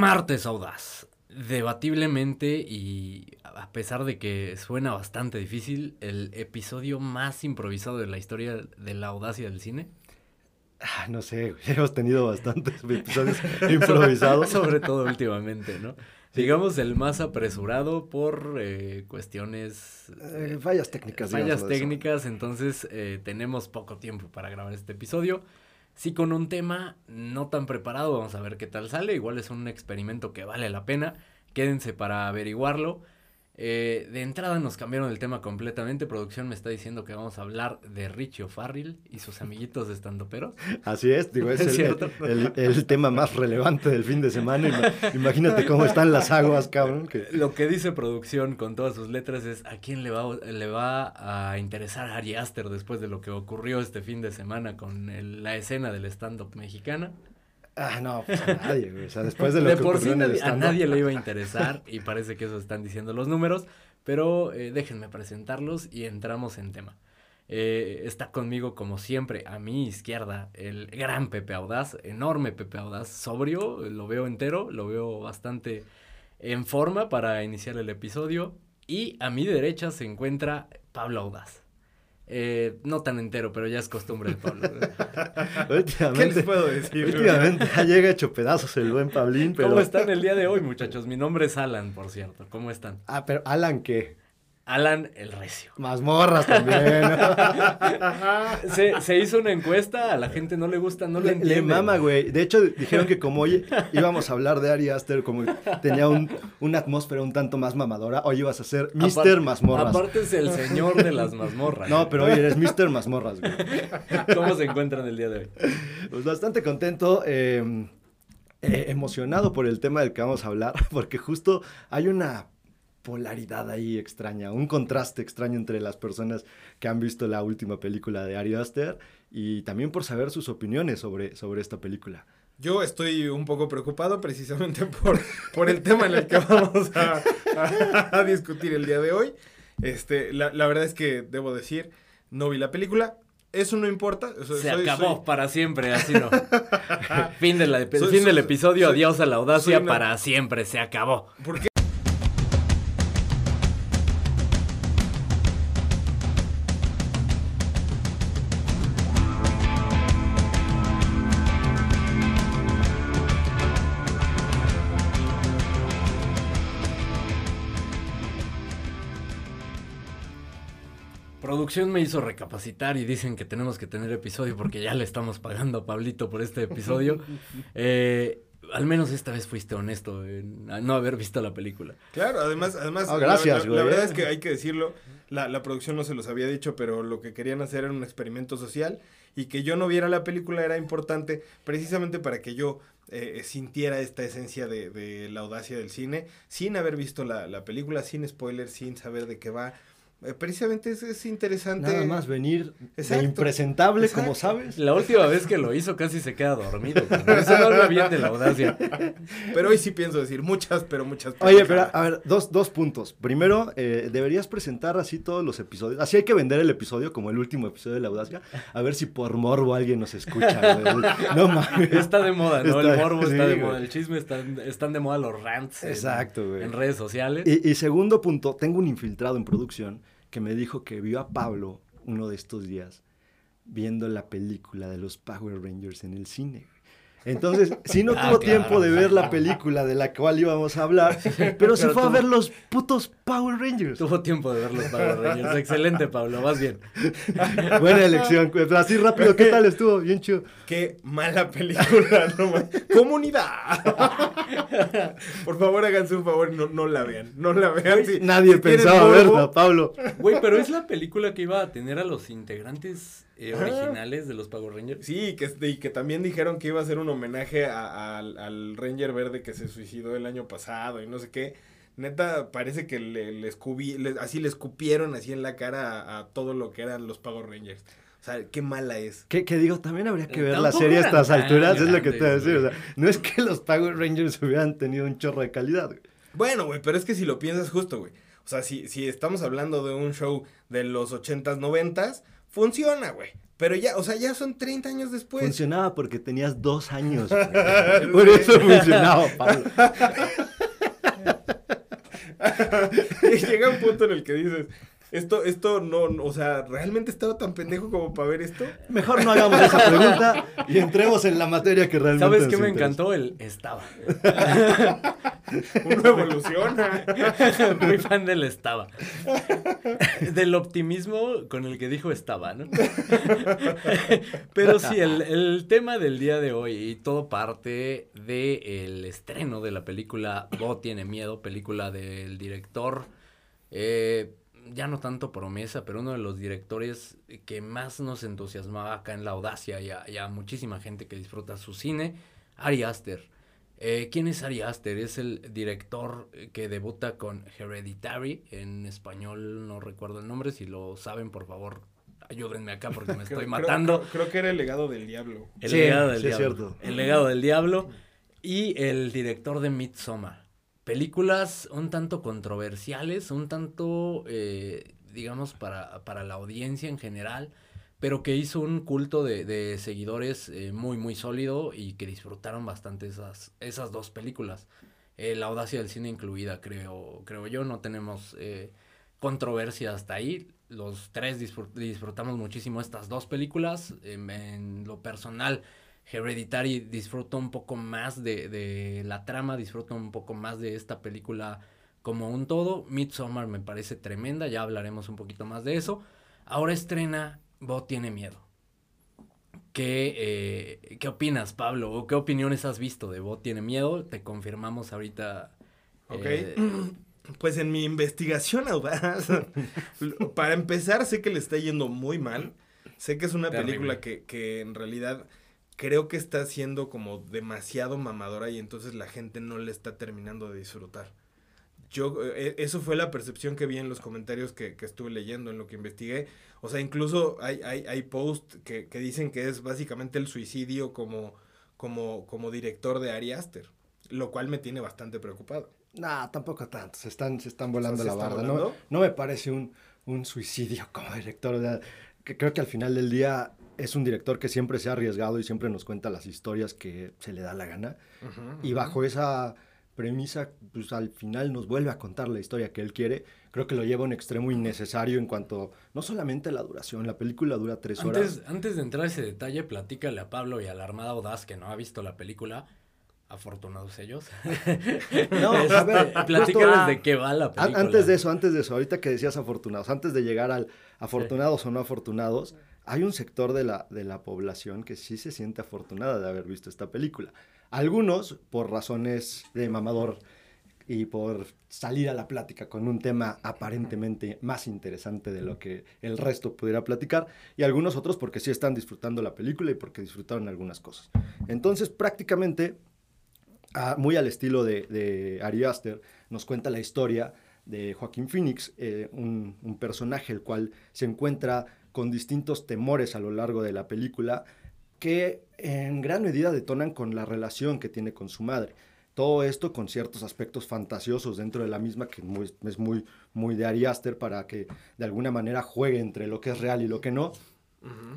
Martes Audaz. Debatiblemente y a pesar de que suena bastante difícil, el episodio más improvisado de la historia de la audacia del cine. Ah, no sé, hemos tenido bastantes episodios improvisados. Sobre todo últimamente, ¿no? Digamos el más apresurado por eh, cuestiones... Eh, fallas técnicas. Fallas técnicas, entonces eh, tenemos poco tiempo para grabar este episodio. Sí, con un tema no tan preparado, vamos a ver qué tal sale. Igual es un experimento que vale la pena. Quédense para averiguarlo. Eh, de entrada nos cambiaron el tema completamente. Producción me está diciendo que vamos a hablar de Richie O'Farrill y sus amiguitos de pero Así es, digo, es, el, tema más relevante del fin de semana. Imagínate cómo están las aguas, cabrón. Lo que dice producción con todas sus letras es a quién le va, le va a interesar a Ari Aster después de lo que ocurrió este fin de semana con la escena del stand-up mexicana. Ah, no, pues a nadie, güey. O sea, después de lo que por sí a nadie le iba a interesar y parece que eso están diciendo los números, pero eh, déjenme presentarlos y entramos en tema. Eh, está conmigo, como siempre, a mi izquierda, el gran Pepe Audaz, enorme Pepe Audaz, sobrio, lo veo entero, lo veo bastante en forma para iniciar el episodio. Y a mi derecha se encuentra Pablo Audaz. Eh, no tan entero, pero ya es costumbre de Pablo. ¿Qué les puedo decir? Últimamente ya llega hecho pedazos el buen Pablín, pero... ¿Cómo están el día de hoy, muchachos? Mi nombre es Alan, por cierto. ¿Cómo están? Ah, pero ¿Alan qué? Alan el Recio. Mazmorras también. se, se, hizo una encuesta, a la gente no le gusta, no le, entiende. Le mama, güey. De hecho, dijeron que como hoy íbamos a hablar de Ari Aster, como tenía un, una atmósfera un tanto más mamadora, hoy ibas a ser Mr. Mazmorras. Aparte es el señor de las mazmorras. No, pero hoy eres Mr. Mazmorras, güey. ¿Cómo se encuentran el día de hoy? Pues bastante contento. Eh, eh, emocionado por el tema del que vamos a hablar, porque justo hay una polaridad ahí extraña, un contraste extraño entre las personas que han visto la última película de Ari Aster y también por saber sus opiniones sobre, sobre esta película. Yo estoy un poco preocupado precisamente por, por el tema en el que vamos a, discutir el día de hoy. Este, la, verdad es que debo decir, no vi la película, eso no importa. se acabó para siempre, así no. fin, de la, fin del episodio, adiós a la audacia, para siempre, se acabó. ¿Por qué? Producción me hizo recapacitar y dicen que tenemos que tener episodio porque ya le estamos pagando a Pablito por este episodio. Eh, al menos esta vez fuiste honesto en no haber visto la película. Claro, además, además ah, gracias, la, verdad es que hay que decirlo, la, la, producción no se los había dicho, pero lo que querían hacer era un experimento social y que yo no viera la película era importante precisamente para que yo eh, sintiera esta esencia de, de, la audacia del cine, sin haber visto la, la película, sin spoilers, sin saber de qué va. Eh, precisamente es, interesante. Nada más venir de impresentable, como sabes. La última vez que lo hizo casi se queda dormido. Eso no habla bien de la audacia. Pero hoy sí pienso decir muchas, pero muchas. Oye, pero a ver, dos, dos puntos. Primero, eh, deberías presentar así todos los episodios. Así hay que vender el episodio como el último episodio de la audacia. A ver si por morbo alguien nos escucha. no mames. Está de moda, ¿no? el morbo está de moda. El chisme están, están de moda los rants. Exacto, güey. En redes sociales. y segundo punto, tengo un infiltrado en producción que me dijo que vio a Pablo uno de estos días viendo la película de los Power Rangers en el cine. Entonces, sí no ah, tuvo tiempo de ver la película de la cual íbamos a hablar, pero se fue a ver los putos Power Rangers. Tuvo tiempo de ver los Power Rangers. Excelente, Pablo, vas bien. Buena elección. Así rápido, ¿qué tal estuvo? Bien chido. Qué mala película, no ¡Comunidad! Por favor, háganse un favor, no, no la vean. No la vean. Nadie pensaba verla, Pablo. Güey, pero es la película que iba a tener a los integrantes eh, originales de los Power Rangers. Sí, que, y que también dijeron que iba a ser un homenaje al Ranger verde que se suicidó el año pasado y no sé qué. Neta, parece que le, así le escupieron así en la cara a, todo lo que eran los Power Rangers. O sea, qué mala es. Que, digo, también habría que ver la serie a estas alturas, es lo que te voy a decir. O sea, no es que los Power Rangers hubieran tenido un chorro de calidad, Bueno, güey, pero es que si lo piensas justo, güey. O sea, si, si estamos hablando de un show de los ochentas, noventas, funciona, güey. Pero ya, o sea, ya son 30 años después. Funcionaba porque tenías dos años. güey. Por eso funcionaba, Pablo. Llega un punto en el que dices, esto, esto no, no, o sea, ¿realmente estaba tan pendejo como para ver esto? Mejor no hagamos esa pregunta y entremos en la materia que realmente ¿Sabes qué me interesa. encantó? El estaba. Uno evoluciona. Muy fan del estaba. Del optimismo con el que dijo estaba, ¿no? Pero sí, el, el tema del día de hoy y todo parte del estreno de la película Bo tiene miedo, película del director, eh, ya no tanto promesa, pero uno de los directores que más nos entusiasmaba acá en La Audacia y a, y a muchísima gente que disfruta su cine, Ari Aster. Eh, ¿Quién es Ari Aster? Es el director que debuta con Hereditary. En español no recuerdo el nombre. Si lo saben, por favor, ayúdenme acá porque me estoy Creo- matando. Creo, creo que era el legado del diablo. El Sí, legado del sí es diablo. cierto. El legado del diablo. Y el director de Midsommar. Películas un tanto controversiales, un tanto, eh, digamos, para, para la audiencia en general, pero que hizo un culto de, de seguidores eh, muy, muy sólido y que disfrutaron bastante esas, esas dos películas. Eh, la audacia del cine incluida, creo, creo yo. No tenemos controversia hasta ahí. Los tres disfrut- disfrutamos muchísimo estas dos películas. En lo personal, Hereditary disfruto un poco más de, de la trama, disfruto un poco más de esta película como un todo. Midsommar me parece tremenda, ya hablaremos un poquito más de eso. Ahora estrena Bo tiene miedo. ¿Qué, eh, ¿Qué opinas, Pablo? ¿O qué opiniones has visto de Bo tiene miedo? Te confirmamos ahorita. Ok. eh, Pues en mi investigación audaz, para empezar, sé que le está yendo muy mal. Sé que es una Terrible. película que, que en realidad creo que está siendo como demasiado mamadora y entonces la gente no le está terminando de disfrutar. Yo, eh, eso fue la percepción que vi en los comentarios que, que estuve leyendo, en lo que investigué. O sea, incluso hay, hay, hay posts que, que dicen que es básicamente el suicidio como, como, como director de Ari Aster, lo cual me tiene bastante preocupado. Nah, tampoco tanto. Se están, se están volando ¿se la barda. No, no me parece un, un suicidio como director. o sea, que creo que al final del día es un director que siempre se ha arriesgado y siempre nos cuenta las historias que se le da la gana. Y bajo esa premisa, pues al final nos vuelve a contar la historia que él quiere. Creo que lo lleva a un extremo innecesario en cuanto, no solamente la duración, la película dura tres horas. Antes, de entrar a ese detalle, platícale a Pablo y a la Armada Audaz que no ha visto la película. Afortunados ellos. No, a ver, Este, platícales justo- de qué va la película. Antes de eso, antes de eso, ahorita que decías afortunados, antes de llegar al afortunados o no afortunados, hay un sector de la, de la población que sí se siente afortunada de haber visto esta película. Algunos por razones de mamador y por salir a la plática con un tema aparentemente más interesante de lo que el resto pudiera platicar, y algunos otros porque sí están disfrutando la película y porque disfrutaron algunas cosas. Entonces, prácticamente, ah, muy al estilo de, de Ari Aster, nos cuenta la historia de Joaquín Phoenix, eh, un, un personaje el cual se encuentra con distintos temores a lo largo de la película que en gran medida detonan con la relación que tiene con su madre. Todo esto con ciertos aspectos fantasiosos dentro de la misma que muy- es muy, muy de Ari Aster para que de alguna manera juegue entre lo que es real y lo que no.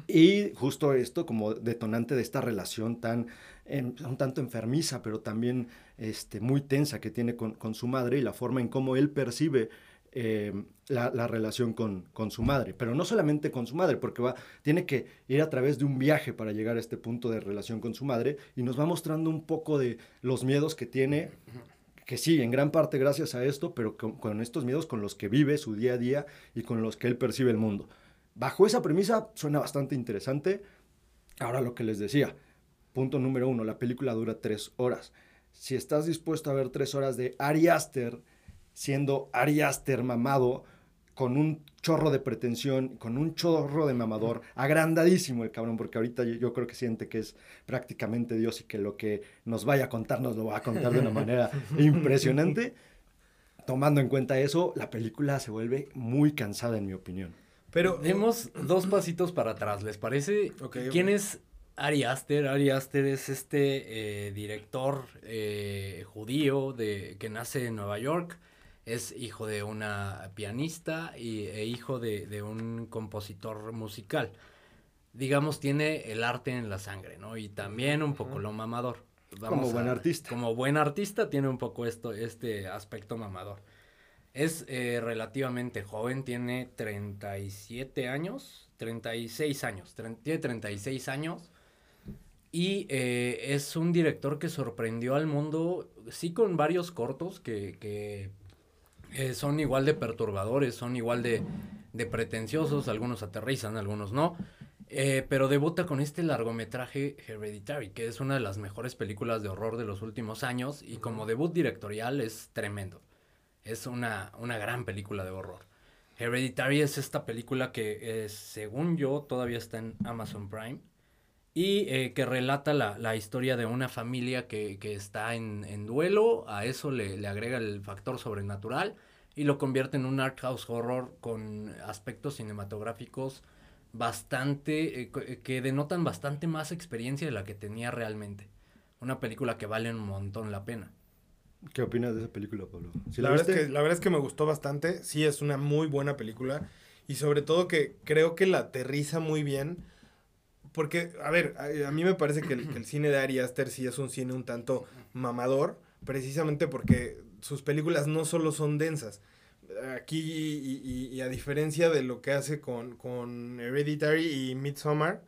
Y justo esto como detonante de esta relación tan, em, un tanto enfermiza, pero también este, muy tensa que tiene con, con su madre y la forma en cómo él percibe eh, la, la relación con, con su madre. Pero no solamente con su madre, porque va, tiene que ir a través de un viaje para llegar a este punto de relación con su madre y nos va mostrando un poco de los miedos que tiene que sí, en gran parte gracias a esto, pero con, con estos miedos con los que vive su día a día y con los que él percibe el mundo. Bajo esa premisa suena bastante interesante. Ahora lo que les decía, punto número uno, la película dura tres horas. Si estás dispuesto a ver tres horas de Ari Aster, siendo Ari Aster mamado, con un chorro de pretensión, con un chorro de mamador, agrandadísimo el cabrón, porque ahorita yo, yo creo que siente que es prácticamente Dios y que lo que nos vaya a contar nos lo va a contar de una manera impresionante. Tomando en cuenta eso, la película se vuelve muy cansada, en mi opinión. Pero Demos dos pasitos para atrás, ¿les parece? ¿Quién es Ari Aster? Ari Aster es este eh, director eh, judío de, que nace en Nueva York. Es hijo de una pianista y, e hijo de, de un compositor musical. Digamos, tiene el arte en la sangre, ¿no? Y también un poco lo mamador. como buen artista. Como buen artista tiene un poco esto, este aspecto mamador. Es eh, relativamente joven, tiene 37 años, 36 años, tiene 36 años. Y eh, es un director que sorprendió al mundo, sí con varios cortos que, que eh, son igual de perturbadores, son igual de, de pretenciosos, algunos aterrizan, algunos no. pero debuta con este largometraje Hereditary, que es una de las mejores películas de horror de los últimos años y como debut directorial es tremendo. Es una, una gran película de horror. Hereditary es esta película que, eh, según yo, todavía está en Amazon Prime. Y eh, que relata la, la, historia de una familia que, que está en, en, duelo. A eso le, le, agrega el factor sobrenatural. Y lo convierte en un art house horror con aspectos cinematográficos bastante. Eh, que denotan bastante más experiencia de la que tenía realmente. Una película que vale un montón la pena. ¿Qué opinas de esa película, Pablo? la, verdad es que, la verdad es que me gustó bastante. Sí, es una muy buena película. Y sobre todo que creo que la aterriza muy bien. Porque, a ver, a, a mí me parece que el, cine de Ari Aster sí es un cine un tanto mamador. Precisamente porque sus películas no solo son densas. Aquí, y, a diferencia de lo que hace con, con Hereditary y Midsommar,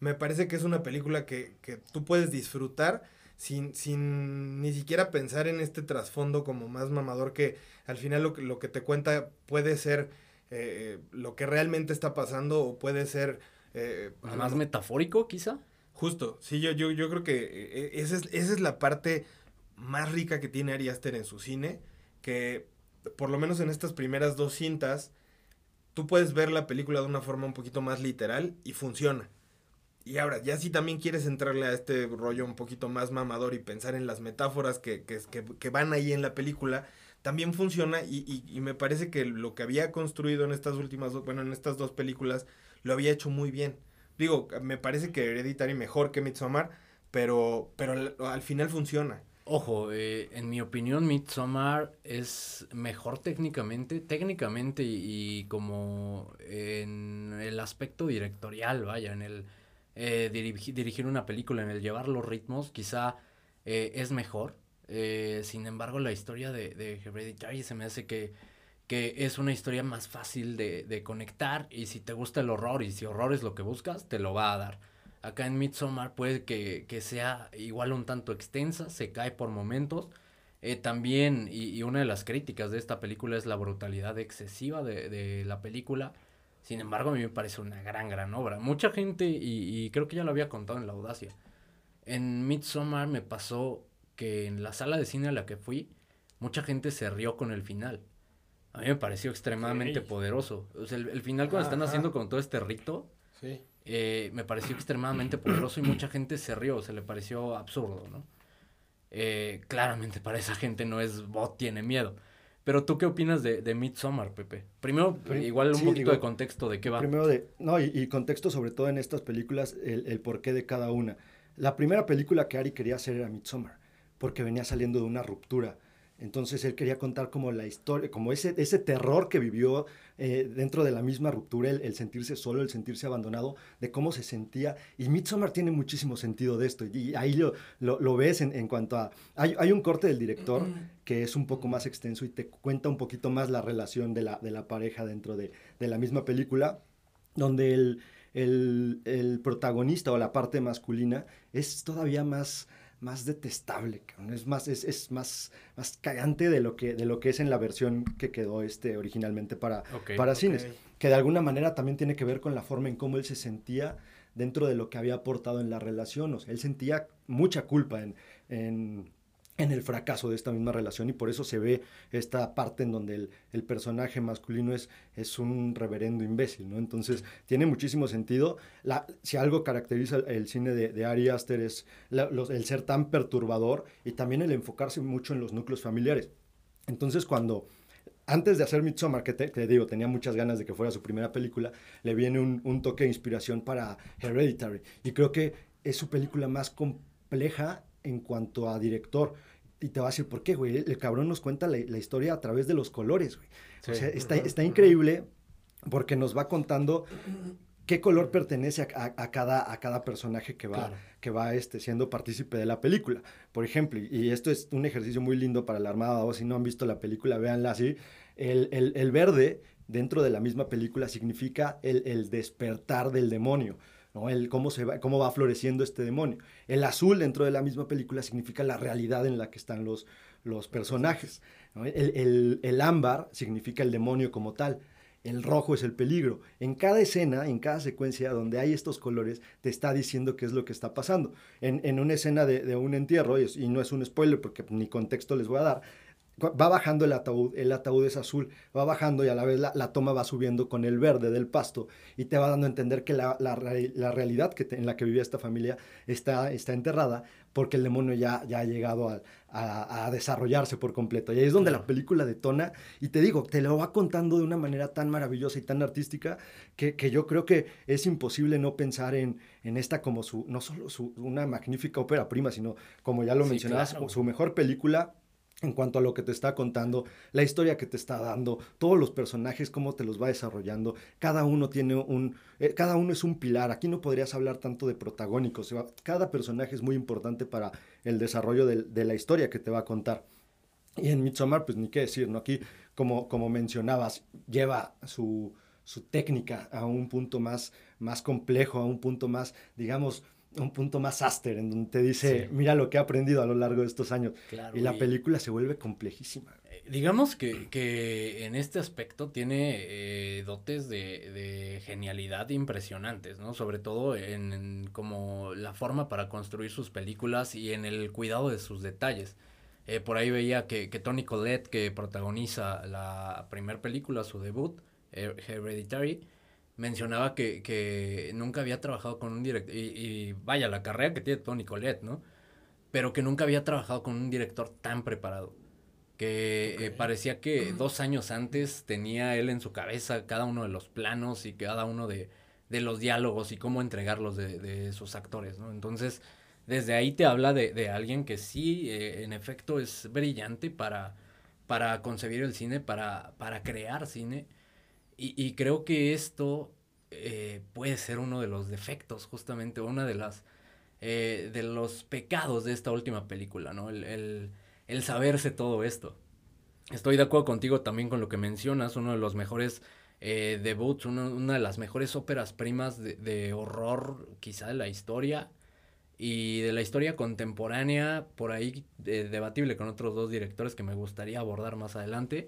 me parece que es una película que, que tú puedes disfrutar sin, sin ni siquiera pensar en este trasfondo como más mamador que al final lo, lo que te cuenta puede ser eh, lo que realmente está pasando o puede ser... Eh, más no, metafórico quizá. Justo, sí, yo, yo, yo creo que eh, esa es, esa es la parte más rica que tiene Ari Aster en su cine, que por lo menos en estas primeras dos cintas, tú puedes ver la película de una forma un poquito más literal y funciona. Y ahora, ya si también quieres entrarle a este rollo un poquito más mamador y pensar en las metáforas que, que, que, que van ahí en la película, también funciona y, y, y, me parece que lo que había construido en estas últimas, bueno, en estas dos películas, lo había hecho muy bien. Digo, me parece que Hereditary mejor que Midsommar, pero, pero al, al final funciona. Ojo, eh, en mi opinión, Midsommar es mejor técnicamente, técnicamente y, como en el aspecto directorial, vaya, en el eh, dirigir, dirigir, una película, en el llevar los ritmos, quizá eh, es mejor. Eh, sin embargo, la historia de, de Hereditary se me hace que, que es una historia más fácil de, de, conectar y si te gusta el horror y si horror es lo que buscas, te lo va a dar. Acá en Midsommar puede que, que sea igual un tanto extensa, se cae por momentos. Eh, también, y, y, una de las críticas de esta película es la brutalidad excesiva de, de la película. Sin embargo, a mí me parece una gran, gran obra. Mucha gente, y, y creo que ya lo había contado en La Audacia, en Midsommar me pasó que en la sala de cine a la que fui, mucha gente se rió con el final. A mí me pareció extremadamente sí. poderoso. O sea, el, el final cuando están haciendo con todo este rito, sí. eh, me pareció extremadamente poderoso y mucha gente se rió, se le pareció absurdo, ¿no? Eh, claramente para esa gente no es bot tiene miedo. Pero tú qué opinas de, de Midsommar, Pepe? Primero, igual un sí, poquito digo, de contexto de qué va. Primero de, no, y, y, contexto sobre todo en estas películas, el, el porqué de cada una. La primera película que Ari quería hacer era Midsommar, porque venía saliendo de una ruptura. Entonces él quería contar como la historia, como ese, ese terror que vivió eh, dentro de la misma ruptura, el, el, sentirse solo, el sentirse abandonado, de cómo se sentía. Y Midsommar tiene muchísimo sentido de esto. Y ahí lo, lo, lo ves en, en, cuanto a... Hay, hay, un corte del director que es un poco más extenso y te cuenta un poquito más la relación de la, de la pareja dentro de, de la misma película, donde el, el, el protagonista o la parte masculina es todavía más más detestable, es más, es, es, más, más cagante de lo, que, de lo que es en la versión que quedó este originalmente para, okay, para cines, okay. que de alguna manera también tiene que ver con la forma en cómo él se sentía dentro de lo que había aportado en la relación, o sea, él sentía mucha culpa en, en en el fracaso de esta misma relación y por eso se ve esta parte en donde el, el, personaje masculino es, es un reverendo imbécil, ¿no? Entonces tiene muchísimo sentido. La, si algo caracteriza el, el cine de, de, Ari Aster es la, los, el ser tan perturbador y también el enfocarse mucho en los núcleos familiares. Entonces cuando antes de hacer Midsommar, que te, que digo, tenía muchas ganas de que fuera su primera película, le viene un, un toque de inspiración para Hereditary y creo que es su película más compleja en cuanto a director. y te va a decir, ¿por qué, güey? El cabrón nos cuenta la, la historia a través de los colores, güey. O sea, está, está increíble porque nos va contando qué color pertenece a, a, cada, a cada personaje que va, claro. que va este, siendo partícipe de la película. Por ejemplo, y esto es un ejercicio muy lindo para la Armada, o si no han visto la película, véanla así, el, el, el verde dentro de la misma película significa el, el despertar del demonio. ¿No? El cómo, se va, cómo va floreciendo este demonio. El azul dentro de la misma película significa la realidad en la que están los, los personajes. El, el, ámbar significa el demonio como tal. El rojo es el peligro. En cada escena, en cada secuencia donde hay estos colores, te está diciendo qué es lo que está pasando. En, en una escena de, de, un entierro, y, y no es un spoiler porque ni contexto les voy a dar, va bajando el ataúd, el ataúd es azul, va bajando y a la vez la, la, toma va subiendo con el verde del pasto y te va dando a entender que la, la, la realidad que te, en la que vivía esta familia está, está enterrada porque el demonio ya, ya ha llegado a, a, a, desarrollarse por completo. Y ahí es donde la película detona y te digo, te lo va contando de una manera tan maravillosa y tan artística que, que yo creo que es imposible no pensar en, en esta como su, no solo su, una magnífica ópera prima, sino como ya lo sí, mencionabas, claro. su mejor película en cuanto a lo que te está contando, la historia que te está dando, todos los personajes, cómo te los va desarrollando, cada uno tiene un, eh, cada uno es un pilar, aquí no podrías hablar tanto de protagónicos, cada personaje es muy importante para el desarrollo de, la historia que te va a contar. Y en Midsommar, pues ni qué decir, ¿no? Aquí, como, como mencionabas, lleva su, su técnica a un punto más, más complejo, a un punto más, digamos, un punto más áster, en donde te dice, sí. mira lo que he aprendido a lo largo de estos años. Claro, y la película se vuelve complejísima. Eh, digamos que, que, en este aspecto tiene eh, dotes de, de, genialidad impresionantes, ¿no? Sobre todo en, en, como la forma para construir sus películas y en el cuidado de sus detalles. Eh, por ahí veía que, que Tony Collette, que protagoniza la primera película, su debut, Hereditary, mencionaba que, que nunca había trabajado con un director, y, y, vaya, la carrera que tiene Tony Colette, ¿no? Pero que nunca había trabajado con un director tan preparado. Que okay. eh, parecía que dos años antes tenía él en su cabeza cada uno de los planos y cada uno de, de los diálogos y cómo entregarlos de, de, sus actores, ¿no? Entonces, desde ahí te habla de, de alguien que sí, eh, en efecto, es brillante para, para concebir el cine, para, para crear cine y, y creo que esto eh, puede ser uno de los defectos, justamente, una de las eh, de los pecados de esta última película, ¿no? El, el, el, saberse todo esto. Estoy de acuerdo contigo también con lo que mencionas, uno de los mejores eh, debuts, una, una, de las mejores óperas primas de, de, horror quizá de la historia y de la historia contemporánea, por ahí debatible con otros dos directores que me gustaría abordar más adelante.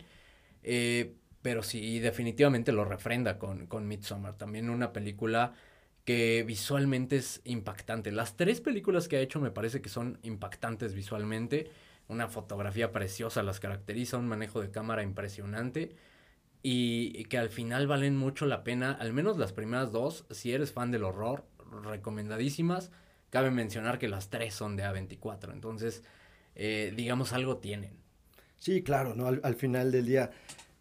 Eh, pero sí, definitivamente lo refrenda con, con Midsommar. También una película que visualmente es impactante. Las tres películas que ha hecho me parece que son impactantes visualmente. Una fotografía preciosa las caracteriza, un manejo de cámara impresionante y, que al final valen mucho la pena, al menos las primeras dos, si eres fan del horror, recomendadísimas. Cabe mencionar que las tres son de A24, entonces, eh, digamos, algo tienen. Sí, claro, ¿no? Al, al final del día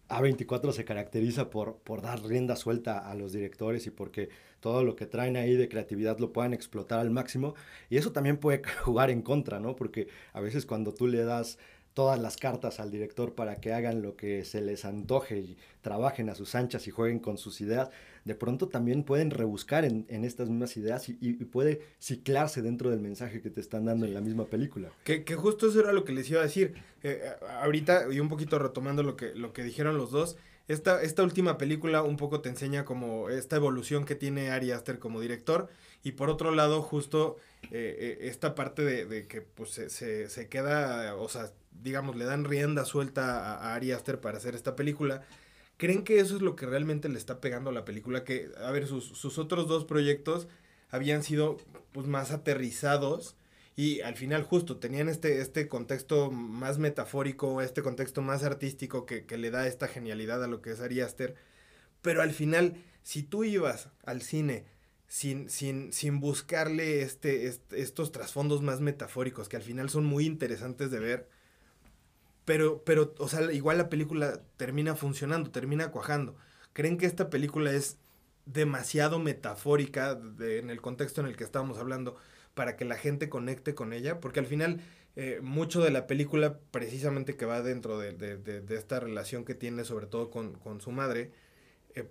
a24 se caracteriza por, por dar rienda suelta a los directores y porque todo lo que traen ahí de creatividad lo puedan explotar al máximo. Y eso también puede jugar en contra, ¿no? Porque a veces cuando tú le das todas las cartas al director para que hagan lo que se les antoje y trabajen a sus anchas y jueguen con sus ideas, de pronto también pueden rebuscar en, en estas mismas ideas y, y, puede ciclarse dentro del mensaje que te están dando sí. en la misma película. Que, que, justo eso era lo que les iba a decir. Eh, ahorita, y un poquito retomando lo que, lo que dijeron los dos, esta, esta última película un poco te enseña como esta evolución que tiene Ari Aster como director y por otro lado justo eh, esta parte de, de que pues se, se, se, queda, o sea, digamos, le dan rienda suelta a, a Ari Aster para hacer esta película. ¿Creen que eso es lo que realmente le está pegando a la película? Que, a ver, sus, sus otros dos proyectos habían sido pues más aterrizados y al final justo tenían este, este contexto más metafórico, este contexto más artístico que, que le da esta genialidad a lo que es Ari Aster. Pero al final, si tú ibas al cine sin, sin, sin buscarle este, estos trasfondos más metafóricos, que al final son muy interesantes de ver, pero, pero, o sea, igual la película termina funcionando, termina cuajando. ¿Creen que esta película es demasiado metafórica en el contexto en el que estábamos hablando para que la gente conecte con ella? Porque al final eh, mucho de la película, precisamente que va dentro de, de, de, esta relación que tiene, sobre todo con, con su madre, eh,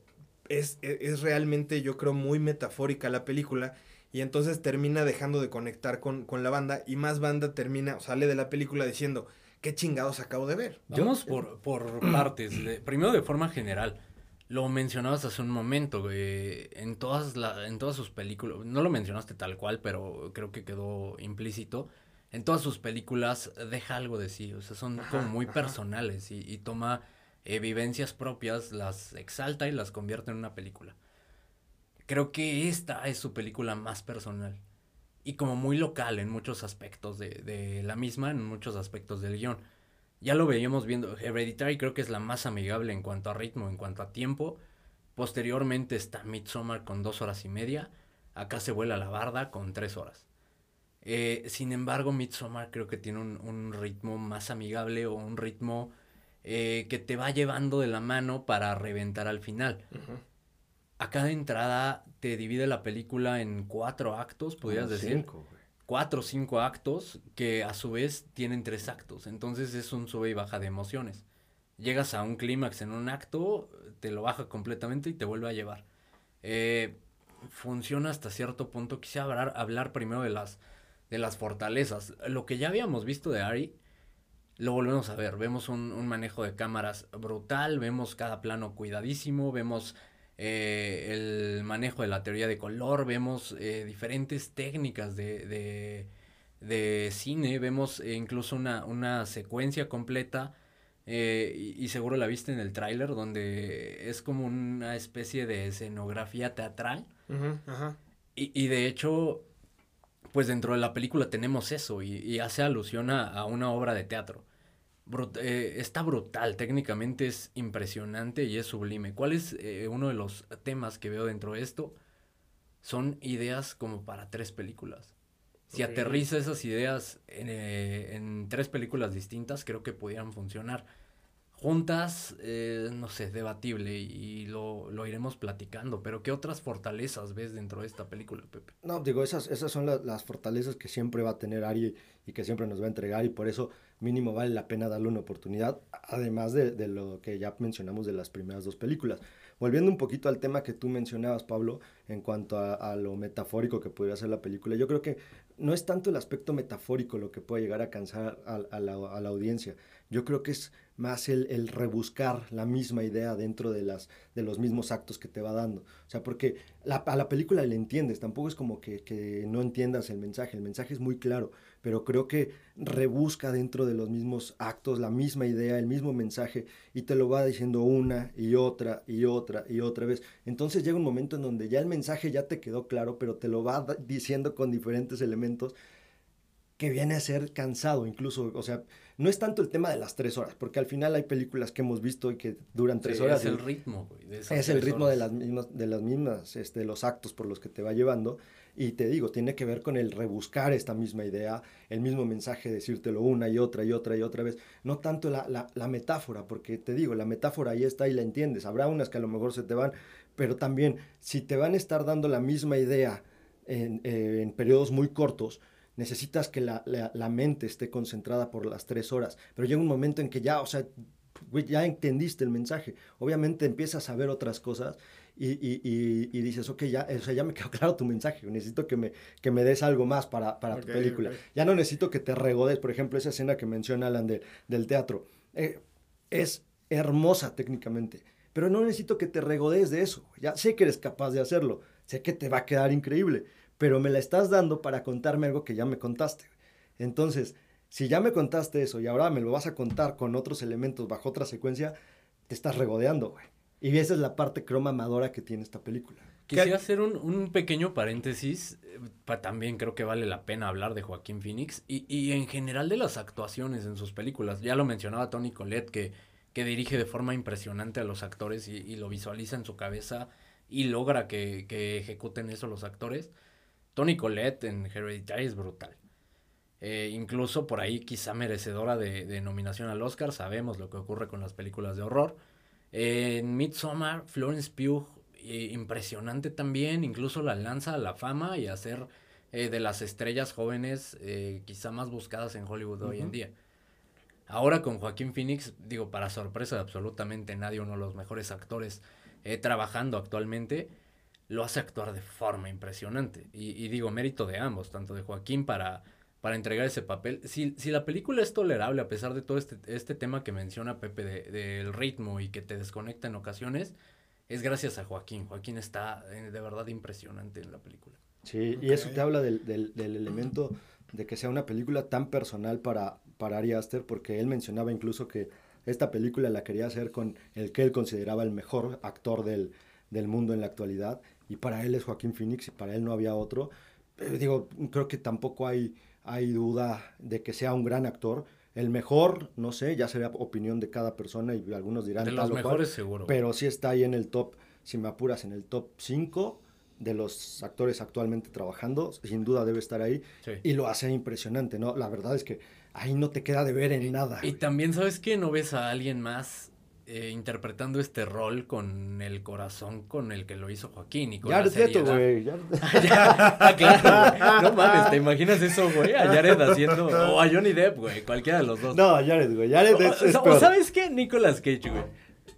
es, e, es, realmente, yo creo, muy metafórica la película. Y entonces termina dejando de conectar con, con la banda. Y más banda termina, sale de la película diciendo, ¿qué chingados acabo de ver? Vamos por, por partes. primero, de forma general. Lo mencionabas hace un momento, en, todas la, en todas sus películas, no lo mencionaste tal cual, pero creo que quedó implícito en todas sus películas deja algo de sí, o sea, son como muy personales y, toma eh, vivencias propias, las exalta y las convierte en una película. Creo que esta es su película más personal y como muy local en muchos aspectos de, de la misma, en muchos aspectos del guion. Ya lo veíamos viendo, Hereditary creo que es la más amigable en cuanto a ritmo, en cuanto a tiempo. Posteriormente está Midsommar con dos horas y media. Acá se vuela la barda con tres horas. Eh, sin embargo, Midsommar creo que tiene un, ritmo más amigable o un ritmo eh, que te va llevando de la mano para reventar al final. A cada entrada te divide la película en cuatro actos, podrías decir. cuatro o cinco actos que a su vez tienen tres actos. Entonces es un sube y baja de emociones. Llegas a un clímax en un acto, te lo baja completamente y te vuelve a llevar. Eh, funciona hasta cierto punto. Quisiera hablar, hablar primero de las de las fortalezas. Lo que ya habíamos visto de Ari, lo volvemos a ver. Vemos un, manejo de cámaras brutal, vemos cada plano cuidadísimo, vemos eh, el manejo de la teoría de color, vemos eh, diferentes técnicas de, de, cine, vemos eh, incluso una, una, secuencia completa. y, seguro la viste en el tráiler donde es como una especie de escenografía teatral Y, y de hecho pues dentro de la película tenemos eso y, hace alusión a, una obra de teatro. Eh, está brutal, técnicamente es impresionante y es sublime. ¿Cuál es eh, uno de los temas que veo dentro de esto? Son ideas como para tres películas. Si aterriza esas ideas en, eh, en, tres películas distintas, creo que pudieran funcionar juntas, eh, no sé, debatible y lo, lo, iremos platicando, pero ¿qué otras fortalezas ves dentro de esta película, Pepe? No, digo, esas, esas son las fortalezas que siempre va a tener Ari y que siempre nos va a entregar y por eso mínimo vale la pena darle una oportunidad, además de, de lo que ya mencionamos de las primeras dos películas. Volviendo un poquito al tema que tú mencionabas, Pablo, en cuanto a, a, lo metafórico que podría ser la película, yo creo que no es tanto el aspecto metafórico lo que puede llegar a cansar a, a la, audiencia. Yo creo que es más el, el, rebuscar la misma idea dentro de, las, de los mismos actos que te va dando. O sea, porque a la película le entiendes, tampoco es como que, que, no entiendas el mensaje, el mensaje es muy claro, pero creo que rebusca dentro de los mismos actos la misma idea, el mismo mensaje, y te lo va diciendo una y otra y otra y otra vez. Entonces llega un momento en donde ya el mensaje ya te quedó claro, pero te lo va diciendo con diferentes elementos que viene a ser cansado incluso, o sea, no es tanto el tema de las tres horas, porque al final hay películas que hemos visto y que duran tres horas. Es el ritmo, güey. es el ritmo de las mismas, de las mismas, este, los actos por los que te va llevando. Y te digo, tiene que ver con el rebuscar esta misma idea, el mismo mensaje, decírtelo una y otra y otra y otra vez. No tanto la, la, la metáfora, porque te digo, la metáfora ahí está y la entiendes. Habrá unas que a lo mejor se te van, pero también si te van a estar dando la misma idea en, eh, en periodos muy cortos, necesitas que la, la, mente esté concentrada por las tres horas. Pero llega un momento en que ya, o sea, ya entendiste el mensaje. Obviamente empiezas a ver otras cosas y, y, y, dices, ok, ya, o sea, ya me quedó claro tu mensaje. Necesito que me, que me des algo más para, para tu película. Ya no necesito que te regodes. Por ejemplo, esa escena que menciona Alan del teatro. Eh, es hermosa técnicamente. Pero no necesito que te regodes de eso. Ya sé que eres capaz de hacerlo. Sé que te va a quedar increíble pero me la estás dando para contarme algo que ya me contaste. Entonces, si ya me contaste eso y ahora me lo vas a contar con otros elementos bajo otra secuencia, te estás regodeando, güey. Y esa es la parte croma amadora que tiene esta película. Quisiera hacer un, un, pequeño paréntesis, eh, también creo que vale la pena hablar de Joaquín Phoenix y, y, en general de las actuaciones en sus películas. Ya lo mencionaba Tony Collette, que, que dirige de forma impresionante a los actores y, y lo visualiza en su cabeza y logra que, que ejecuten eso los actores. Tony Collette en Hereditary es brutal. Eh, incluso por ahí quizá merecedora de, nominación al Oscar, sabemos lo que ocurre con las películas de horror. en Midsommar, Florence Pugh, eh, impresionante también, incluso la lanza a la fama y a ser eh, de las estrellas jóvenes quizá más buscadas en Hollywood hoy en día. Ahora con Joaquín Phoenix, digo, para sorpresa de absolutamente nadie, uno de los mejores actores trabajando actualmente, lo hace actuar de forma impresionante. Y, digo, mérito de ambos, tanto de Joaquín para, para entregar ese papel. Si, si la película es tolerable a pesar de todo este, este tema que menciona Pepe del de, ritmo y que te desconecta en ocasiones, es gracias a Joaquín. Joaquín está de verdad impresionante en la película. Sí, y eso te habla del, del, elemento de que sea una película tan personal para, para Ari Aster, porque él mencionaba incluso que esta película la quería hacer con el que él consideraba el mejor actor del, del mundo en la actualidad, y para él es Joaquín Phoenix, y para él no había otro. Pero digo, creo que tampoco hay, hay duda de que sea un gran actor. El mejor, no sé, ya sería opinión de cada persona y algunos dirán de los mejores seguro. Pero sí está ahí en el top, si me apuras, en el top 5 de los actores actualmente trabajando, sin duda debe estar ahí y lo hace impresionante, ¿no? La verdad es que ahí no te queda de ver en nada. Y también sabes que no ves a alguien más eh, interpretando este rol con el corazón con el que lo hizo Joaquín y con Jared Leto, güey. ah, claro, No mames, ¿te imaginas eso, güey? A Jared haciendo o a Johnny Depp, güey, cualquiera de los dos. No, a Jared, güey. Jared es, o, ¿sabes qué? Nicolas Cage, güey.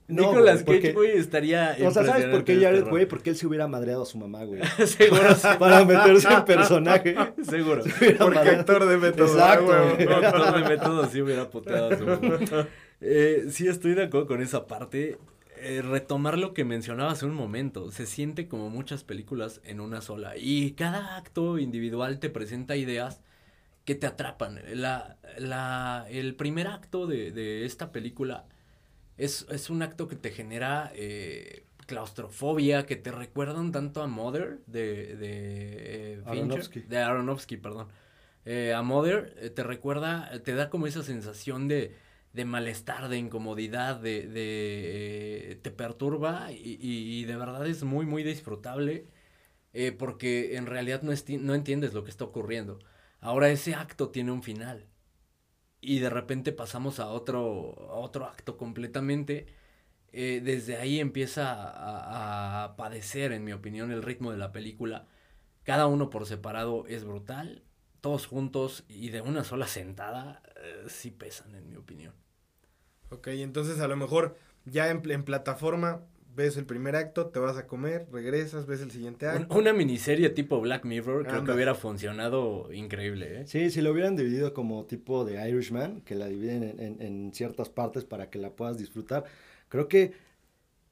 Nicolas Cage, güey, estaría. O sea, ¿sabes por qué Jared, güey? Porque él se hubiera madreado a su mamá, güey. Seguro. Para meterse en personaje. Seguro. Porque actor de método. Exacto. Güey. actor de método sí hubiera puteado a su mamá. Eh, sí, estoy de acuerdo con esa parte. Eh, retomar lo que mencionaba hace un momento. Se siente como muchas películas en una sola. Y cada acto individual te presenta ideas que te atrapan. La, la, el primer acto de, de esta película es, un acto que te genera eh, claustrofobia, que te recuerdan tanto a Mother de, de eh, Aronofsky. de Aronofsky, perdón. Eh, a Mother te recuerda, te da como esa sensación de, de malestar, de incomodidad, de, de te perturba y, y, de verdad es muy, muy disfrutable porque en realidad no, no entiendes lo que está ocurriendo. Ahora ese acto tiene un final y de repente pasamos a otro, otro acto completamente. Eh, desde ahí empieza a, padecer, en mi opinión, el ritmo de la película. Cada uno por separado es brutal, todos juntos y de una sola sentada eh, sí pesan, en mi opinión. Ok, entonces a lo mejor ya en, en plataforma ves el primer acto, te vas a comer, regresas, ves el siguiente acto. Una miniserie tipo Black Mirror creo que hubiera funcionado increíble, ¿eh? Sí, si lo hubieran dividido como tipo de Irishman, que la dividen en, en, ciertas partes para que la puedas disfrutar, creo que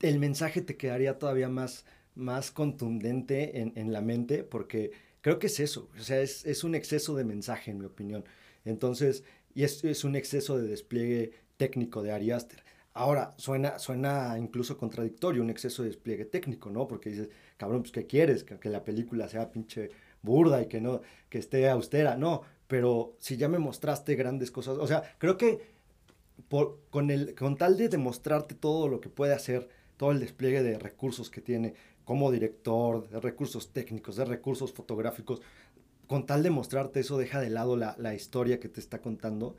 el mensaje te quedaría todavía más, más contundente en, en la mente, porque creo que es eso, o sea, es, es, un exceso de mensaje, en mi opinión. Entonces, y es, es un exceso de despliegue técnico de Ari Aster. Ahora, suena, suena incluso contradictorio, un exceso de despliegue técnico, ¿no? Porque dices, cabrón, pues ¿qué quieres? Que, la película sea pinche burda y que no, que esté austera. No, pero si ya me mostraste grandes cosas, o sea, creo que con, el, con tal de demostrarte todo lo que puede hacer, todo el despliegue de recursos que tiene como director, de recursos técnicos, de recursos fotográficos, con tal de mostrarte eso, deja de lado la, la historia que te está contando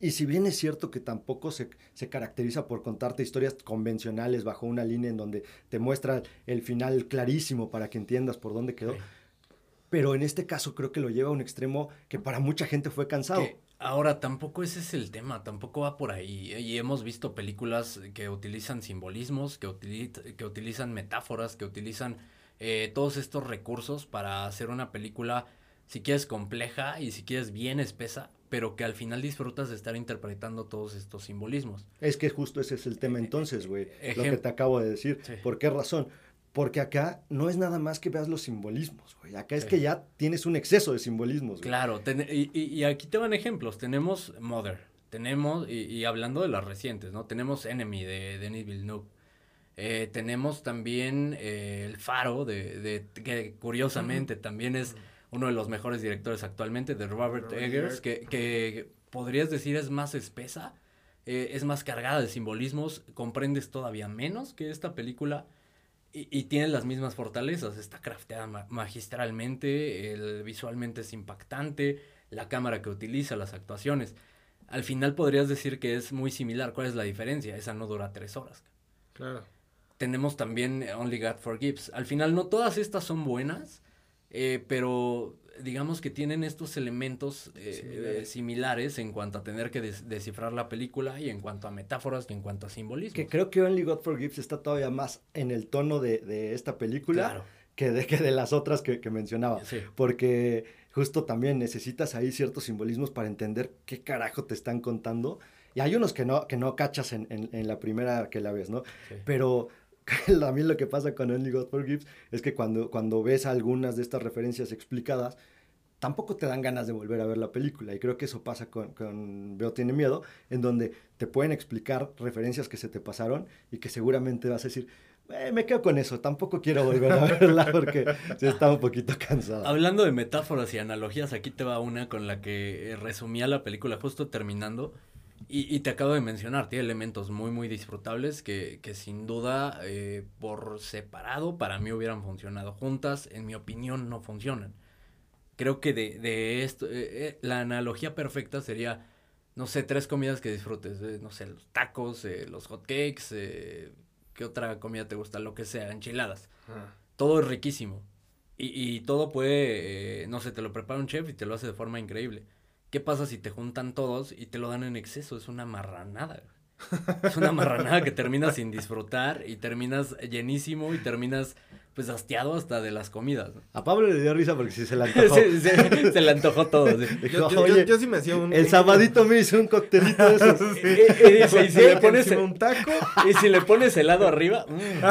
y si bien es cierto que tampoco se, caracteriza por contarte historias convencionales bajo una línea en donde te muestra el final clarísimo para que entiendas por dónde quedó, pero en este caso creo que lo lleva a un extremo que para mucha gente fue cansado. ahora, tampoco ese es el tema, tampoco va por ahí. ¿eh? Y hemos visto películas que utilizan simbolismos, que, que utilizan metáforas, que utilizan eh, todos estos recursos para hacer una película, si quieres, compleja y si quieres bien espesa, pero que al final disfrutas de estar interpretando todos estos simbolismos. Es que justo ese es el tema entonces, güey, lo que te acabo de decir. ¿Por qué razón? Porque acá no es nada más que veas los simbolismos, güey. Acá es que ya tienes un exceso de simbolismos, güey. Claro, y, aquí te van ejemplos. Tenemos Mother, tenemos, y, hablando de las recientes, ¿no? Tenemos Enemy de Denis Villeneuve. Eh, tenemos también eh, El Faro, de, de que curiosamente también es uno de los mejores directores actualmente, de Robert, Eggers, que, que, podrías decir es más espesa, eh, es más cargada de simbolismos, comprendes todavía menos que esta película y, y tiene las mismas fortalezas, está crafteada magistralmente, el, visualmente es impactante, la cámara que utiliza, las actuaciones. Al final podrías decir que es muy similar. ¿Cuál es la diferencia? Esa no dura tres horas. Claro. Tenemos también Only God Forgives. Al final no todas estas son buenas, eh, pero digamos que tienen estos elementos eh, similares. en cuanto a tener que descifrar la película y en cuanto a metáforas y en cuanto a simbolismo. Que creo que Only God Forgives está todavía más en el tono de, esta película que, de, que de las otras que, mencionaba. Porque justo también necesitas ahí ciertos simbolismos para entender qué carajo te están contando. Y hay unos que no, que no cachas en, en, la primera que la ves, ¿no? Pero también lo que pasa con Only God Forgives es que cuando, cuando ves algunas de estas referencias explicadas, tampoco te dan ganas de volver a ver la película. Y creo que eso pasa con, Veo Tiene Miedo, en donde te pueden explicar referencias que se te pasaron y que seguramente vas a decir, eh, me quedo con eso, tampoco quiero volver a verla porque se está un poquito cansado. Hablando de metáforas y analogías, aquí te va una con la que resumía la película justo terminando. Y, te acabo de mencionar, tiene elementos muy, muy disfrutables que, que sin duda eh, por separado para mí hubieran funcionado. Juntas, en mi opinión, no funcionan. Creo que de, de esto, eh, eh, la analogía perfecta sería, no sé, tres comidas que disfrutes. no sé, los tacos, los hotcakes, ¿qué otra comida te gusta? Lo que sea, enchiladas. Todo es riquísimo. Y, y todo puede, no sé, te lo prepara un chef y te lo hace de forma increíble ¿Qué pasa si te juntan todos y te lo dan en exceso? Es una marranada. Es una marranada que terminas sin disfrutar y terminas llenísimo y terminas pues hastiado hasta de las comidas. A Pablo le dio risa porque sí se le antojó. se le antojó todo. yo, sí me hacía un... El sabadito me hice un coctelito de esos. y, si le pones un taco y si le pones helado arriba. Mm.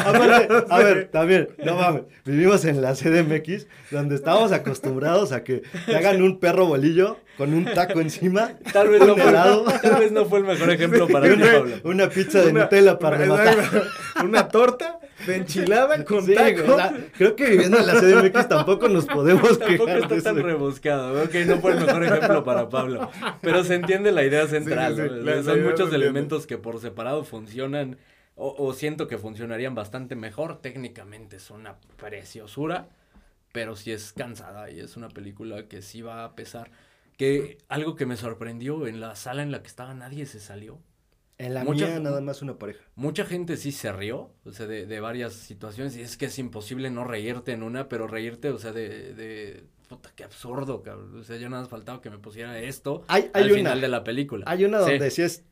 a ver, también, no mames, vivimos en la CDMX donde estábamos acostumbrados a que te hagan un perro bolillo con un taco encima, tal vez, no fue, tal vez no fue el mejor ejemplo para ti, Pablo. Una pizza de Nutella para rematar. Una torta de enchilada con taco. creo que viviendo en la CDMX tampoco nos podemos quejar Tampoco está tan rebuscado. Ok, no fue el mejor ejemplo para Pablo. Pero se entiende la idea central. Son muchos elementos que por separado funcionan o, o siento que funcionarían bastante mejor. Técnicamente es una preciosura, pero sí es cansada y es una película que sí va a pesar. Que algo que me sorprendió, en la sala en la que estaba nadie se salió. En la mía nada más una pareja. Mucha gente sí se rió, o sea, de, de, varias situaciones, y es que es imposible no reírte en una, pero reírte, o sea, de, de puta, qué absurdo, cabrón. O sea, yo nada más faltaba que me pusiera esto hay, hay al final de la película. Hay una donde sí. es,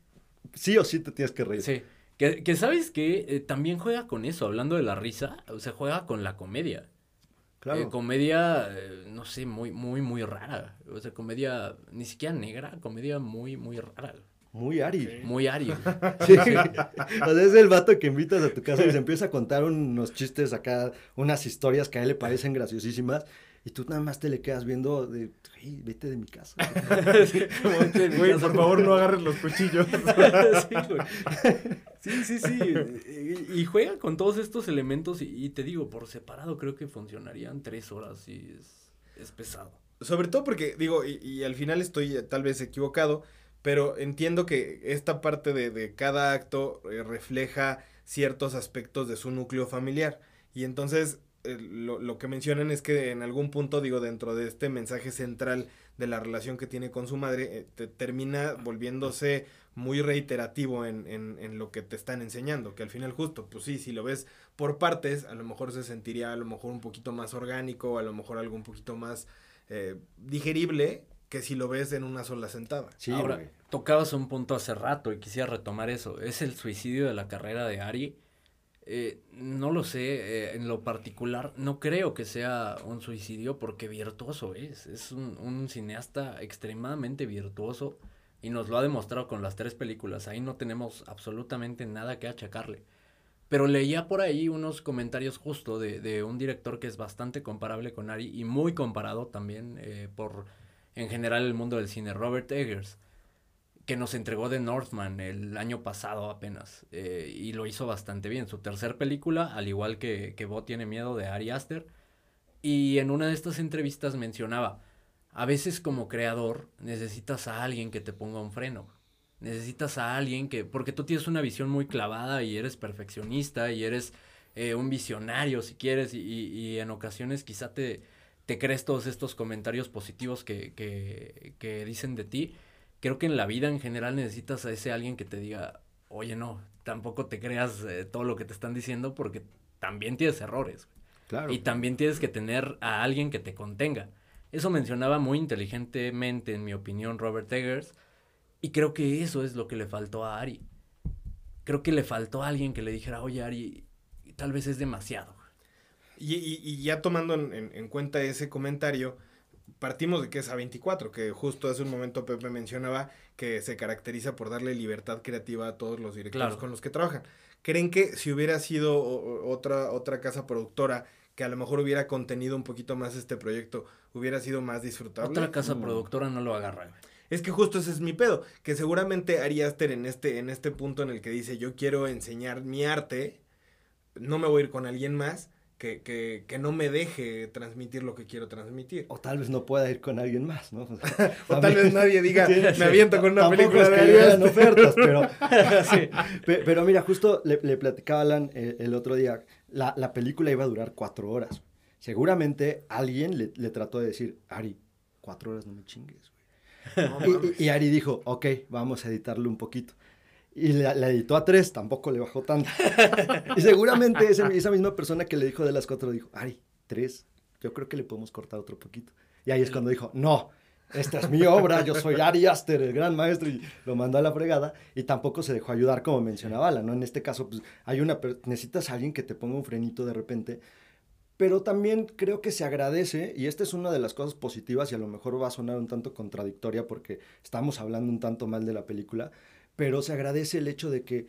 sí o sí te tienes que reír. Sí, que, que sabes que eh, también juega con eso, hablando de la risa, o sea, juega con la comedia. Eh, comedia, eh, no sé, muy, muy, muy rara. O sea, comedia ni siquiera negra, comedia muy, muy rara. Muy Ari. Muy Ari. Sí. o sea, es el vato que invitas a tu casa y se empieza a contar unos chistes acá, unas historias que a él le parecen graciosísimas. Y tú nada más te le quedas viendo de, vete de mi casa. Güey, por favor no agarres los cuchillos. sí, sí, sí, Y, juega con todos estos elementos y, te digo, por separado creo que funcionarían tres horas y es, pesado. Sobre todo porque, digo, y, al final estoy tal vez equivocado, pero entiendo que esta parte de, cada acto eh, refleja ciertos aspectos de su núcleo familiar. Y entonces lo, lo, que mencionan es que en algún punto, digo, dentro de este mensaje central de la relación que tiene con su madre, eh, te termina volviéndose muy reiterativo en, en, en, lo que te están enseñando, que al final justo, pues sí, si lo ves por partes, a lo mejor se sentiría a lo mejor un poquito más orgánico, a lo mejor algo un poquito más eh, digerible, que si lo ves en una sola sentada. Sí, Ahora, tocabas un punto hace rato y quisiera retomar eso, es el suicidio de la carrera de Ari eh, no lo sé, eh, en lo particular, no creo que sea un suicidio porque virtuoso es. Es un, cineasta extremadamente virtuoso y nos lo ha demostrado con las tres películas. Ahí no tenemos absolutamente nada que achacarle. Pero leía por ahí unos comentarios justo de, de un director que es bastante comparable con Ari y muy comparado también eh, por en general el mundo del cine, Robert Eggers que nos entregó The Northman el año pasado apenas. Eh, y lo hizo bastante bien. Su tercer película, al igual que, que Bo tiene miedo de Ari Aster. Y en una de estas entrevistas mencionaba, a veces como creador necesitas a alguien que te ponga un freno. Necesitas a alguien que, porque tú tienes una visión muy clavada y eres perfeccionista y eres eh, un visionario si quieres y, y, en ocasiones quizá te, te crees todos estos comentarios positivos que, que, que dicen de ti creo que en la vida en general necesitas a ese alguien que te diga, oye, no, tampoco te creas eh, todo lo que te están diciendo porque también tienes errores. Claro. Y también tienes que tener a alguien que te contenga. Eso mencionaba muy inteligentemente, en mi opinión, Robert Eggers. Y creo que eso es lo que le faltó a Ari. Creo que le faltó a alguien que le dijera, oye, Ari, tal vez es demasiado. Y, ya tomando en, cuenta ese comentario, partimos de que es A24, que justo hace un momento Pepe mencionaba que se caracteriza por darle libertad creativa a todos los directores con los que trabajan. ¿Creen que si hubiera sido otra, otra casa productora que a lo mejor hubiera contenido un poquito más este proyecto, hubiera sido más disfrutable? Otra casa mm. productora no lo agarra. Es que justo ese es mi pedo, que seguramente Ari Aster en este, en este punto en el que dice yo quiero enseñar mi arte, no me voy a ir con alguien más, que, que, que, no me deje transmitir lo que quiero transmitir. O tal vez no pueda ir con alguien más, ¿no? O, tal vez nadie diga, me aviento con una película de ofertas, pero, pero mira, justo le, le platicaba Alan eh, el, otro día, la, la, película iba a durar cuatro horas. Seguramente alguien le, le, trató de decir, Ari, cuatro horas no me chingues, güey. y, y Ari dijo, ok, vamos a editarlo un poquito y la, editó a tres, tampoco le bajó tanto. y seguramente esa, misma persona que le dijo de las cuatro dijo, Ari, tres, yo creo que le podemos cortar otro poquito. Y ahí es cuando dijo, no, esta es mi obra, yo soy Ari Aster, el gran maestro, y lo mandó a la fregada, y tampoco se dejó ayudar como mencionaba Alan, ¿no? En este caso, pues, hay una, necesitas a alguien que te ponga un frenito de repente, pero también creo que se agradece, y esta es una de las cosas positivas, y a lo mejor va a sonar un tanto contradictoria porque estamos hablando un tanto mal de la película, pero se agradece el hecho de que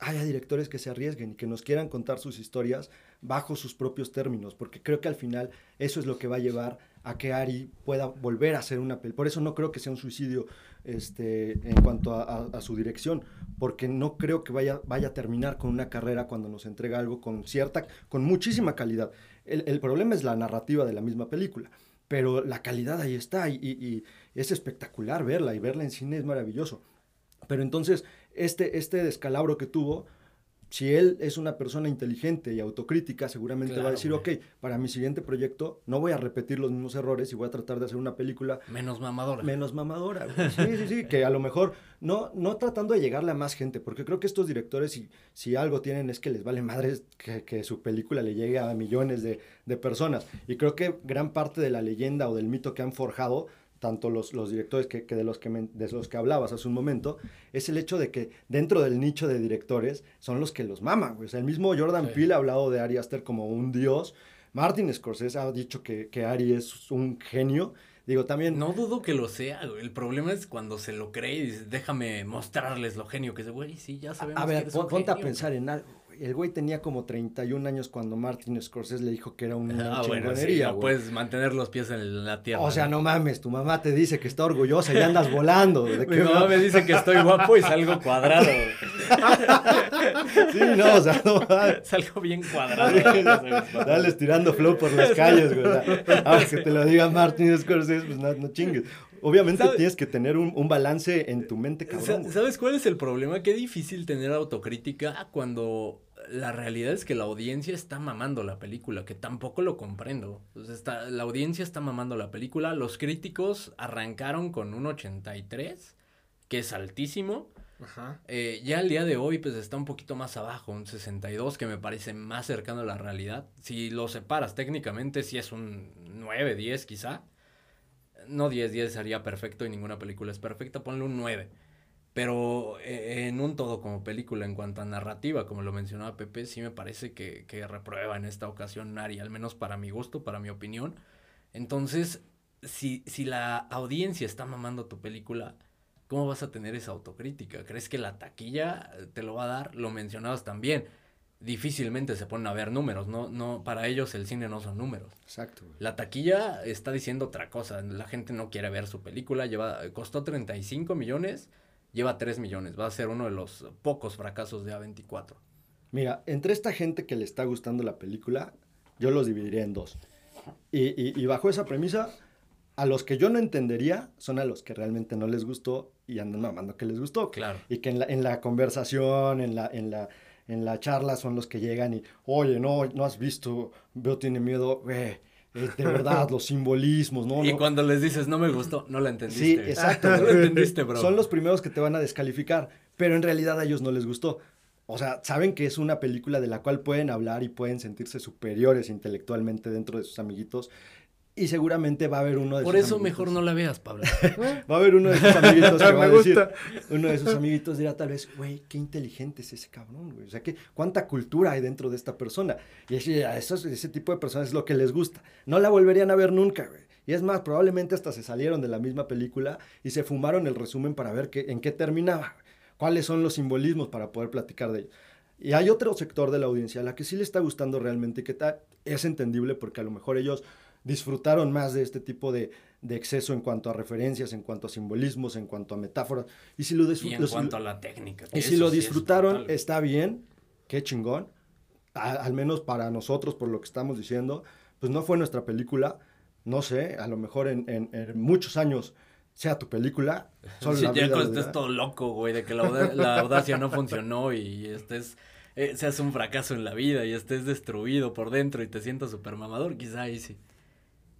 haya directores que se arriesguen y que nos quieran contar sus historias bajo sus propios términos, porque creo que al final eso es lo que va a llevar a que Ari pueda volver a hacer una película. Por eso no creo que sea un suicidio este, en cuanto a, su dirección, porque no creo que vaya, vaya a terminar con una carrera cuando nos entrega algo con cierta, con muchísima calidad. El, problema es la narrativa de la misma película, pero la calidad ahí está y, y es espectacular verla y verla en cine es maravilloso. Pero entonces, este, este descalabro que tuvo, si él es una persona inteligente y autocrítica, seguramente va a decir, ok, para mi siguiente proyecto no voy a repetir los mismos errores y voy a tratar de hacer una película... Menos mamadora. Menos mamadora. Sí, sí, sí, que a lo mejor no, no tratando de llegarle a más gente, porque creo que estos directores, si, si algo tienen es que les vale madres que, que su película le llegue a millones de, de personas. Y creo que gran parte de la leyenda o del mito que han forjado tanto los, los directores que, que, de, los que de los que hablabas hace un momento, es el hecho de que dentro del nicho de directores son los que los maman. O sea, el mismo Jordan Peele ha hablado de Ari Aster como un dios. Martin Scorsese ha dicho que, que Ari es un genio. Digo, también... No dudo que lo sea, El problema es cuando se lo cree y dice, déjame mostrarles lo genio que es. Güey, sí, ya sabemos A ver, ponte a pensar en algo el güey tenía como 31 años cuando Martin Scorsese le dijo que era una ah, chingonería, puedes mantener los pies en la tierra. O sea, no mames, tu mamá te dice que está orgullosa y andas volando. ¿De Mi mamá me dice que estoy guapo y salgo cuadrado. sí, no, o sea, no Salgo bien cuadrado. Dale tirando flow por las calles, güey. Ahora que te lo diga Martin Scorsese, pues no, no chingues. Obviamente tienes que tener un, un, balance en tu mente, cabrón. ¿Sabes cuál es el problema? Qué difícil tener autocrítica cuando la realidad es que la audiencia está mamando la película, que tampoco lo comprendo. está, la audiencia está mamando la película. Los críticos arrancaron con un 83, que es altísimo. Ajá. Eh, ya el día de hoy, pues está un poquito más abajo, un 62, que me parece más cercano a la realidad. Si lo separas técnicamente, si es un 9, 10 quizá. No 10, 10 sería perfecto y ninguna película es perfecta, ponle un 9. Pero eh, en un todo como película, en cuanto a narrativa, como lo mencionaba Pepe, sí me parece que, que reprueba en esta ocasión Nari, al menos para mi gusto, para mi opinión. Entonces, si, si la audiencia está mamando tu película, ¿cómo vas a tener esa autocrítica? ¿Crees que la taquilla te lo va a dar? Lo mencionabas también. Difícilmente se ponen a ver números, no, no, para ellos el cine no son números. Exacto. La taquilla está diciendo otra cosa, la gente no quiere ver su película, lleva, costó 35 millones lleva 3 millones. Va a ser uno de los pocos fracasos de A24. Mira, entre esta gente que le está gustando la película, yo los dividiría en dos. Y, bajo esa premisa, a los que yo no entendería son a los que realmente no les gustó y andan mamando que les gustó. Claro. Y que en la, en la conversación, en la, en, la, en la charla son los que llegan y, oye, no, no has visto, veo tiene miedo, eh, de verdad, los simbolismos, ¿no? Y cuando les dices, no me gustó, no la entendiste. Sí, exacto. no la entendiste, bro. Son los primeros que te van a descalificar, pero en realidad a ellos no les gustó. O sea, saben que es una película de la cual pueden hablar y pueden sentirse superiores intelectualmente dentro de sus amiguitos. Y seguramente va a haber uno de Por sus eso amiguitos- mejor no la veas, Pablo. Va a haber uno de sus amiguitos que va a decir, uno de sus amiguitos dirá tal vez, güey, qué inteligente es ese cabrón, güey. O sea, que, cuánta cultura hay dentro de esta persona. Y ese, a esos- ese tipo de personas es lo que les gusta. No la volverían a ver nunca, güey. Y es más, probablemente hasta se salieron de la misma película y se fumaron el resumen para ver qué, en qué terminaba, cuáles son los simbolismos para poder platicar de ellos. Y hay otro sector de la audiencia a la que sí le está gustando realmente y que ta- es entendible porque a lo mejor ellos disfrutaron más de este tipo de, de exceso en cuanto a referencias, en cuanto a simbolismos, en cuanto a metáforas. Y si lo, Y en los- cuanto a la técnica. y si lo sí disfrutaron, está bien, qué chingón. A- al menos para nosotros, por lo que estamos diciendo, pues no fue nuestra película. No sé, a lo mejor en, en- en muchos años sea tu película. Solo Sí, la ya vida estés todo loco, güey, de que la, la audacia no funcionó y estés, eh, seas un fracaso en la vida y estés destruido por dentro y te sientas súper mamador, quizá ahí sí.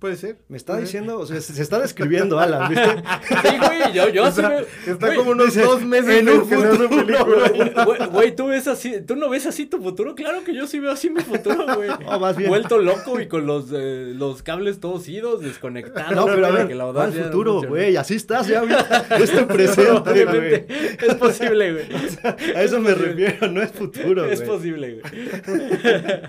Puede ser. Me está diciendo, o sea, se, se está describiendo Alan, ¿viste? Sí, güey, yo, yo sí Está, me- está güey, como unos dice, dos meses en un no futuro, película. Güey, Güey, tú ves así, tú no ves así tu futuro, claro que yo sí veo así mi futuro, güey. No, más bien. Vuelto loco y con los, eh, los cables todos idos, desconectados. No, pero a ver, que la ¿cuál audacia futuro, funcione. güey? Así estás, ya, mira, es tu presente, güey. es posible, güey. A eso me refiero, no es futuro, Es güey. posible, güey.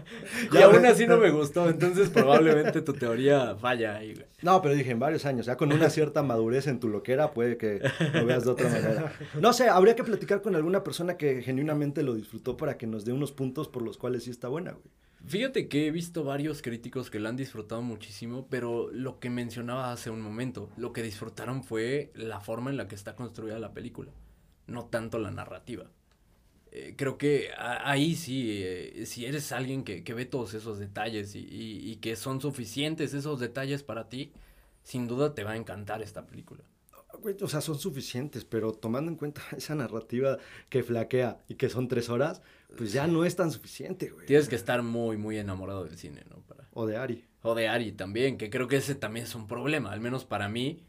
y aún güey. así no me gustó, entonces probablemente tu teoría falla ahí, güey. No, pero dije en varios años, ya con una cierta madurez en tu loquera puede que lo veas de otra manera. No sé, habría que platicar con alguna persona que genuinamente lo disfrutó para que nos dé unos puntos por los cuales sí está buena, güey. Fíjate que he visto varios críticos que la han disfrutado muchísimo, pero lo que mencionaba hace un momento, lo que disfrutaron fue la forma en la que está construida la película, no tanto la narrativa. Eh, creo que ahí sí, eh, si eres alguien que, que ve todos esos detalles y, y- y que son suficientes esos detalles para ti, sin duda te va a encantar esta película. Güey, o sea, son suficientes, pero tomando en cuenta esa narrativa que flaquea y que son tres horas, pues ya no es tan suficiente, güey. Tienes que estar muy, muy enamorado del cine, ¿no? Para... O de Ari. O de Ari también, que creo que ese también es un problema, al menos para mí.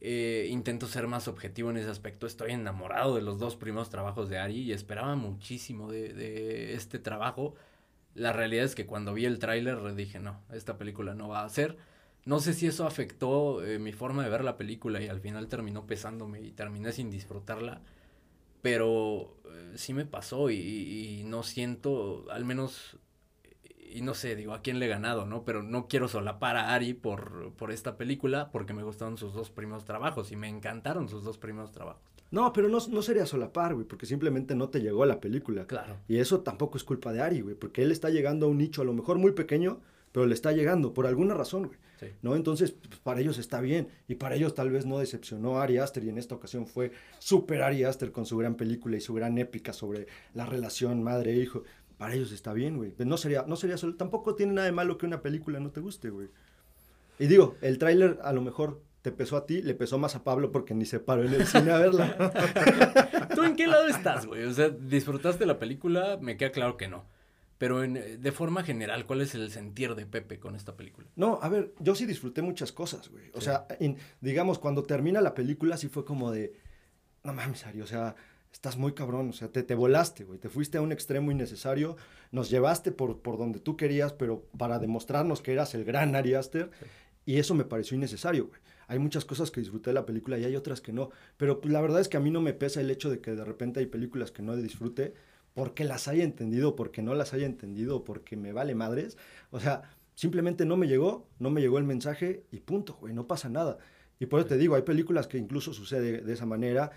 Eh, intento ser más objetivo en ese aspecto. Estoy enamorado de los dos primeros trabajos de Ari y esperaba muchísimo de, de este trabajo. La realidad es que cuando vi el tráiler dije, no, esta película no va a ser. No sé si eso afectó eh, mi forma de ver la película y al final terminó pesándome y terminé sin disfrutarla. Pero eh, sí me pasó y, y- y no siento, al menos y no sé, digo, a quién le he ganado, ¿no? Pero no quiero solapar a Ari por, por esta película porque me gustaron sus dos primeros trabajos y me encantaron sus dos primeros trabajos. No, pero no, no sería solapar, güey, porque simplemente no te llegó la película. Claro. Y eso tampoco es culpa de Ari, güey, porque él está llegando a un nicho a lo mejor muy pequeño, pero le está llegando por alguna razón, güey. Sí. ¿No? Entonces, pues, para ellos está bien. Y para ellos tal vez no decepcionó a Ari Aster. Y en esta ocasión fue super Ari Aster con su gran película y su gran épica sobre la relación madre-hijo. Para ellos está bien, güey. No sería, no sería solo. Tampoco tiene nada de malo que una película no te guste, güey. Y digo, el tráiler a lo mejor te pesó a ti, le pesó más a Pablo porque ni se paró en el cine a verla. ¿Tú en qué lado estás, güey? O sea, ¿disfrutaste la película? Me queda claro que no. Pero en, eh, de forma general, ¿cuál es el sentir de Pepe con esta película? No, a ver, yo sí disfruté muchas cosas, güey. O sea, en- digamos, cuando termina la película sí fue como de, no mames, Ari, o sea, estás muy cabrón, o sea, te, te volaste, güey, te fuiste a un extremo innecesario, nos llevaste por, por donde tú querías, pero para demostrarnos que eras el gran Ari Aster, y eso me pareció innecesario, güey. Hay muchas cosas que disfruté de la película y hay otras que no, pero pues, la verdad es que a mí no me pesa el hecho de que de repente hay películas que no disfrute porque las haya entendido, porque no las haya entendido, porque me vale madres. O sea, simplemente no me llegó, no me llegó el mensaje y punto, güey, no pasa nada. Y por eso te digo, hay películas que incluso sucede de esa manera.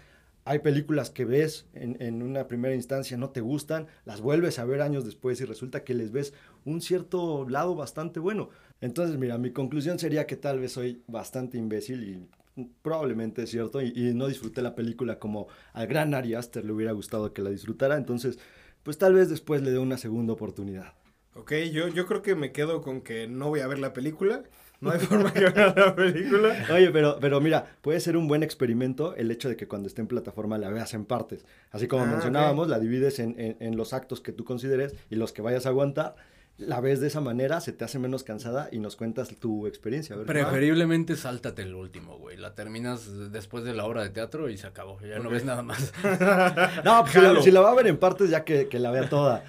Hay películas que ves en, una primera instancia, no te gustan, las vuelves a ver años después y resulta que les ves un cierto lado bastante bueno. Entonces, mira, mi conclusión sería que tal vez soy bastante imbécil y probablemente es cierto y, y no disfruté la película como al gran Ari Aster le hubiera gustado que la disfrutara. Entonces, pues tal vez después le dé una segunda oportunidad. Ok, yo, yo creo que me quedo con que no voy a ver la película. No hay forma que vea la película. Oye, pero, pero mira, puede ser un buen experimento el hecho de que cuando esté en plataforma la veas en partes. Así como Ah, mencionábamos, la divides en, en- en los actos que tú consideres y los que vayas a aguantar. La ves de esa manera, se te hace menos cansada y nos cuentas tu experiencia. A ver, Preferiblemente sáltate el último, güey. La terminas después de la obra de teatro y se acabó. Ya no ves nada más. No, pues si la, Jalo. si la va a ver en partes, ya que, que la vea toda.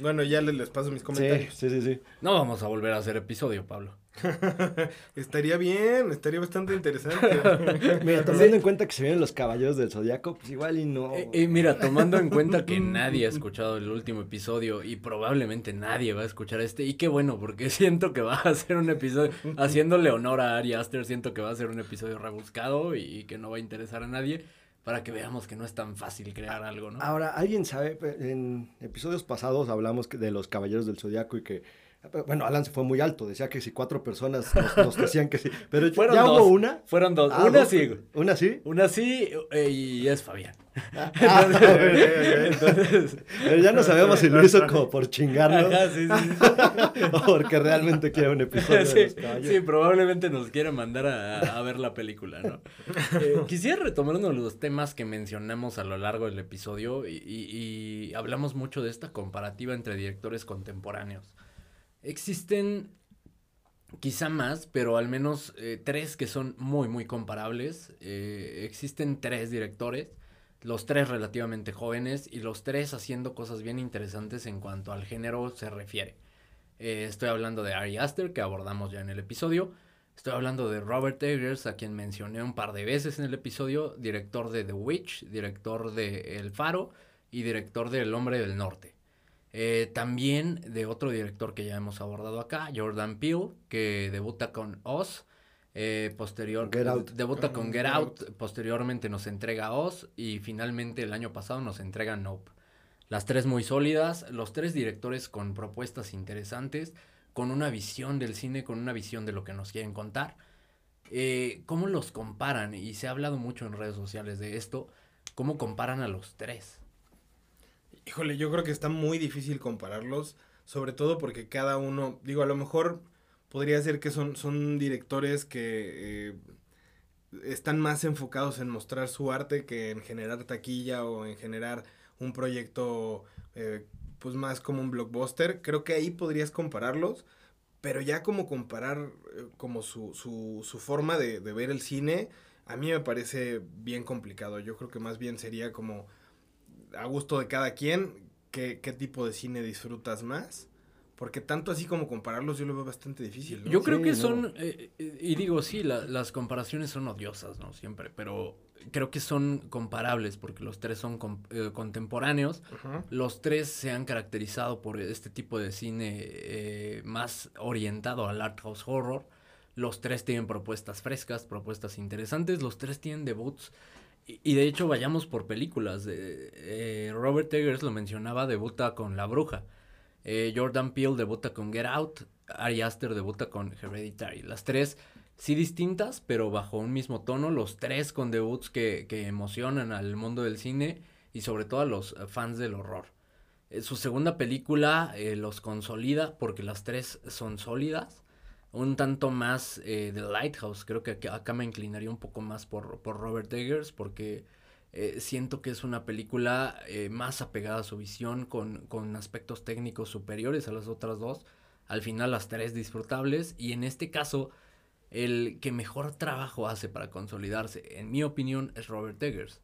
Bueno, ya les, les paso mis Sí, comentarios. sí, sí, sí. No vamos a volver a hacer episodio, Pablo. estaría bien, estaría bastante interesante. Mira, tomando en cuenta que se vienen los caballeros del zodiaco, pues igual y no. Y, y mira, tomando en cuenta que nadie ha escuchado el último episodio y probablemente nadie va a escuchar este, y qué bueno, porque siento que va a ser un episodio, haciéndole honor a Ari Aster, siento que va a ser un episodio rebuscado y, y que no va a interesar a nadie para que veamos que no es tan fácil crear algo, ¿no? Ahora, ¿alguien sabe? En episodios pasados hablamos de los caballeros del zodiaco y que. Bueno, Alan se fue muy alto, decía que si cuatro personas nos, nos decían que sí. Pero ya- Fueron ya dos. hubo una. Fueron dos. Ah, una dos. sí. ¿Una sí? Una sí eh, y es Fabián. Ah, Entonces, entonces- Pero ya no sabemos si lo hizo como por chingarnos Ajá, sí, sí. o porque realmente quiere un episodio de Sí, los caballeros. sí, probablemente nos quiere mandar a, a ver la película, ¿no? Eh, quisiera retomar uno de los temas que mencionamos a lo largo del episodio y, y- y hablamos mucho de esta comparativa entre directores contemporáneos. Existen quizá más, pero al menos eh, tres que son muy, muy comparables. Eh, existen tres directores, los tres relativamente jóvenes y los tres haciendo cosas bien interesantes en cuanto al género se refiere. Eh, estoy hablando de Ari Aster, que abordamos ya en el episodio. Estoy hablando de Robert Eggers, a quien mencioné un par de veces en el episodio, director de The Witch, director de El Faro y director de El Hombre del Norte. Eh, también de otro director que ya hemos abordado acá, Jordan Peele, que debuta con Oz. eh, posterior, Get Out. debuta Con con Get Get Out, posteriormente nos entrega Oz y finalmente el año pasado nos entrega Nope. Las tres muy sólidas, los tres directores con propuestas interesantes, con una visión del cine, con una visión de lo que nos quieren contar. Eh, ¿Cómo los comparan? Y se ha hablado mucho en redes sociales de esto. ¿Cómo comparan a los tres? Híjole, yo creo que está muy difícil compararlos, sobre todo porque cada uno, digo, a lo mejor podría ser que son, son directores que eh, están más enfocados en mostrar su arte que en generar taquilla o en generar un proyecto eh, pues más como un blockbuster. Creo que ahí podrías compararlos, pero ya como comparar eh, como su, su, su forma de, de ver el cine, a mí me parece bien complicado. Yo creo que más bien sería como a gusto de cada quien, qué, qué tipo de cine disfrutas más. Porque tanto así como compararlos yo lo veo bastante difícil. ¿no? Yo creo Sí, que no. son, eh, eh, y digo, sí, la- las comparaciones son odiosas, ¿no? Siempre, pero creo que son comparables porque los tres son com- eh, contemporáneos. Los tres se han caracterizado por este tipo de cine eh, más orientado al art house horror. Los tres tienen propuestas frescas, propuestas interesantes. Los tres tienen debuts. Y, de hecho, vayamos por películas. Eh, eh, Robert Eggers lo mencionaba, debuta con La Bruja. Eh, Jordan Peele debuta con Get Out. Ari Aster debuta con Hereditary. Las tres sí distintas, pero bajo un mismo tono. Los tres con debuts que, que emocionan al mundo del cine y sobre todo a los fans del horror. Su segunda película los consolida porque las tres son sólidas. Un tanto más eh, de Lighthouse. Creo que acá, me inclinaría un poco más por, por Robert Eggers porque eh, siento que es una película eh, más apegada a su visión con, con aspectos técnicos superiores a las otras dos. Al final las tres disfrutables y en este caso el que mejor trabajo hace para consolidarse, en mi opinión, es Robert Eggers.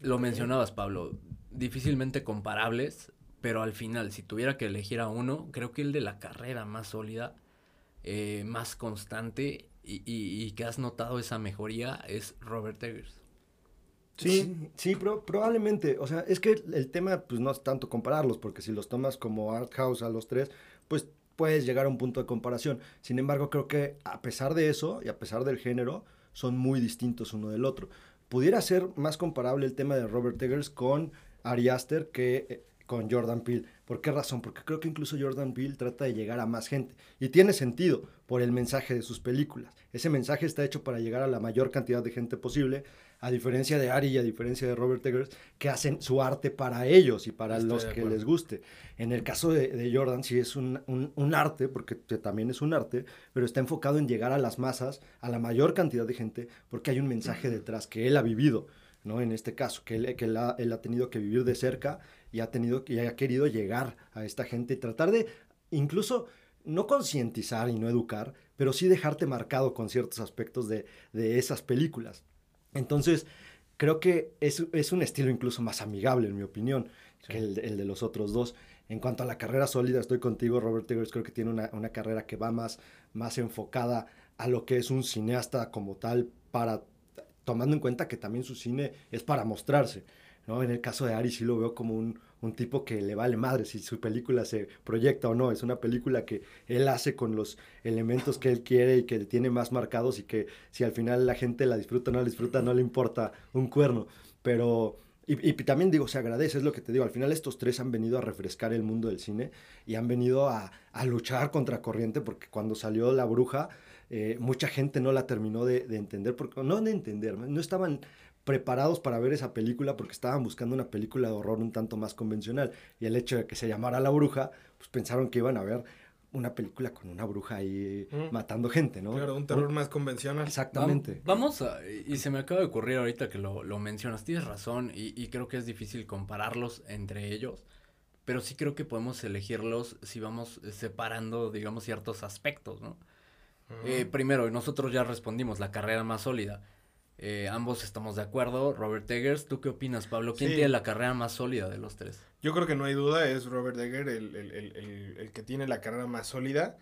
Lo mencionabas, Pablo, difícilmente comparables, pero al final, si tuviera que elegir a uno, creo que el de la carrera más sólida, eh, más constante y, que has notado esa mejoría es Robert Eggers. Sí, sí, pro- probablemente. O sea, es que el tema, pues no es tanto compararlos, porque si los tomas como art house a los tres, pues puedes llegar a un punto de comparación. Sin embargo, creo que a pesar de eso y a pesar del género, son muy distintos uno del otro. Pudiera ser más comparable el tema de Robert Eggers con Ari Aster que eh, con Jordan Peele. ¿Por qué razón? Porque creo que incluso Jordan Peele trata de llegar a más gente. Y tiene sentido por el mensaje de sus películas. Ese mensaje está hecho para llegar a la mayor cantidad de gente posible, a diferencia de Ari y a diferencia de Robert Eggers, que hacen su arte para ellos y para Estoy los que les guste. En el caso de, de Jordan, sí es un, un- un arte, porque también es un arte, pero está enfocado en llegar a las masas, a la mayor cantidad de gente, porque hay un mensaje detrás que él ha vivido. ¿no? En este caso, que, él, que él, ha, él ha tenido que vivir de cerca y ha, tenido, y ha querido llegar a esta gente y tratar de incluso no concientizar y no educar, pero sí dejarte marcado con ciertos aspectos de, de esas películas. Entonces, creo que es, es un estilo incluso más amigable, en mi opinión, que el, el de los otros dos. En cuanto a la carrera sólida, estoy contigo, Robert Eggers creo que tiene una, una carrera que va más, más enfocada a lo que es un cineasta como tal, para tomando en cuenta que también su cine es para mostrarse. ¿No? En el caso de Ari sí lo veo como un, un tipo que le vale madre si su película se proyecta o no. Es una película que él hace con los elementos que él quiere y que tiene más marcados y que si al final la gente la disfruta o no la disfruta, no le importa un cuerno. Pero y, también digo, se agradece, es lo que te digo, al final estos tres han venido a refrescar el mundo del cine y han venido a, a luchar contra corriente porque cuando salió La Bruja, eh, mucha gente no la terminó de, de, entender, porque, no de entender, no estaban preparados para ver esa película porque estaban buscando una película de horror un tanto más convencional. Y el hecho de que se llamara La Bruja, pues pensaron que iban a ver una película con una bruja ahí mm. matando gente, ¿no? Claro, un terror más convencional. Exactamente. Vamos, a, y se me acaba de ocurrir ahorita que lo, lo mencionas, tienes razón, y, y, creo que es difícil compararlos entre ellos, pero sí creo que podemos elegirlos si vamos separando, digamos, ciertos aspectos, ¿no? eh, primero, nosotros ya respondimos, la carrera más sólida. Eh, ambos estamos de acuerdo. Robert Eggers, ¿tú qué opinas, Pablo? ¿Quién tiene la carrera más sólida de los tres? Yo creo que no hay duda, es Robert Eggers el, el, el, el que tiene la carrera más sólida.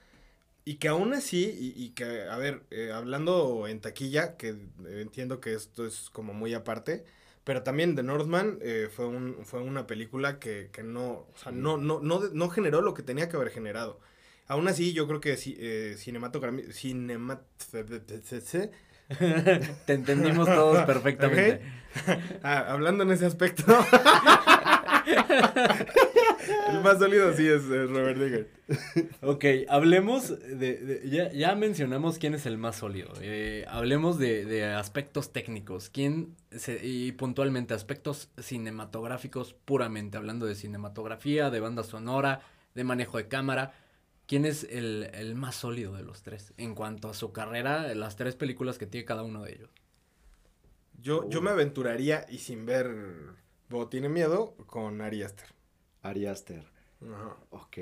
Y que aún así, y, y que, a ver, eh, hablando en taquilla, que entiendo que esto es como muy aparte, pero también The Northman eh, fue, un, fue una película que, que no, o sea, no, no, no, no generó lo que tenía que haber generado. Aún así, yo creo que eh, cinematografía, cinemat Te entendimos todos perfectamente. Ah, hablando en ese aspecto. el más sólido sí es Robert Digger. Ok, hablemos de, ya, ya, mencionamos quién es el más sólido. Eh, hablemos de, de, aspectos técnicos. ¿Quién y puntualmente aspectos cinematográficos puramente, hablando de cinematografía, de banda sonora, de manejo de cámara. ¿Quién es el, el, más sólido de los tres en cuanto a su carrera, las tres películas que tiene cada uno de ellos? Yo, yo me aventuraría y sin ver Bo tiene miedo con Ari Aster. Ari Aster. Ajá. Ok.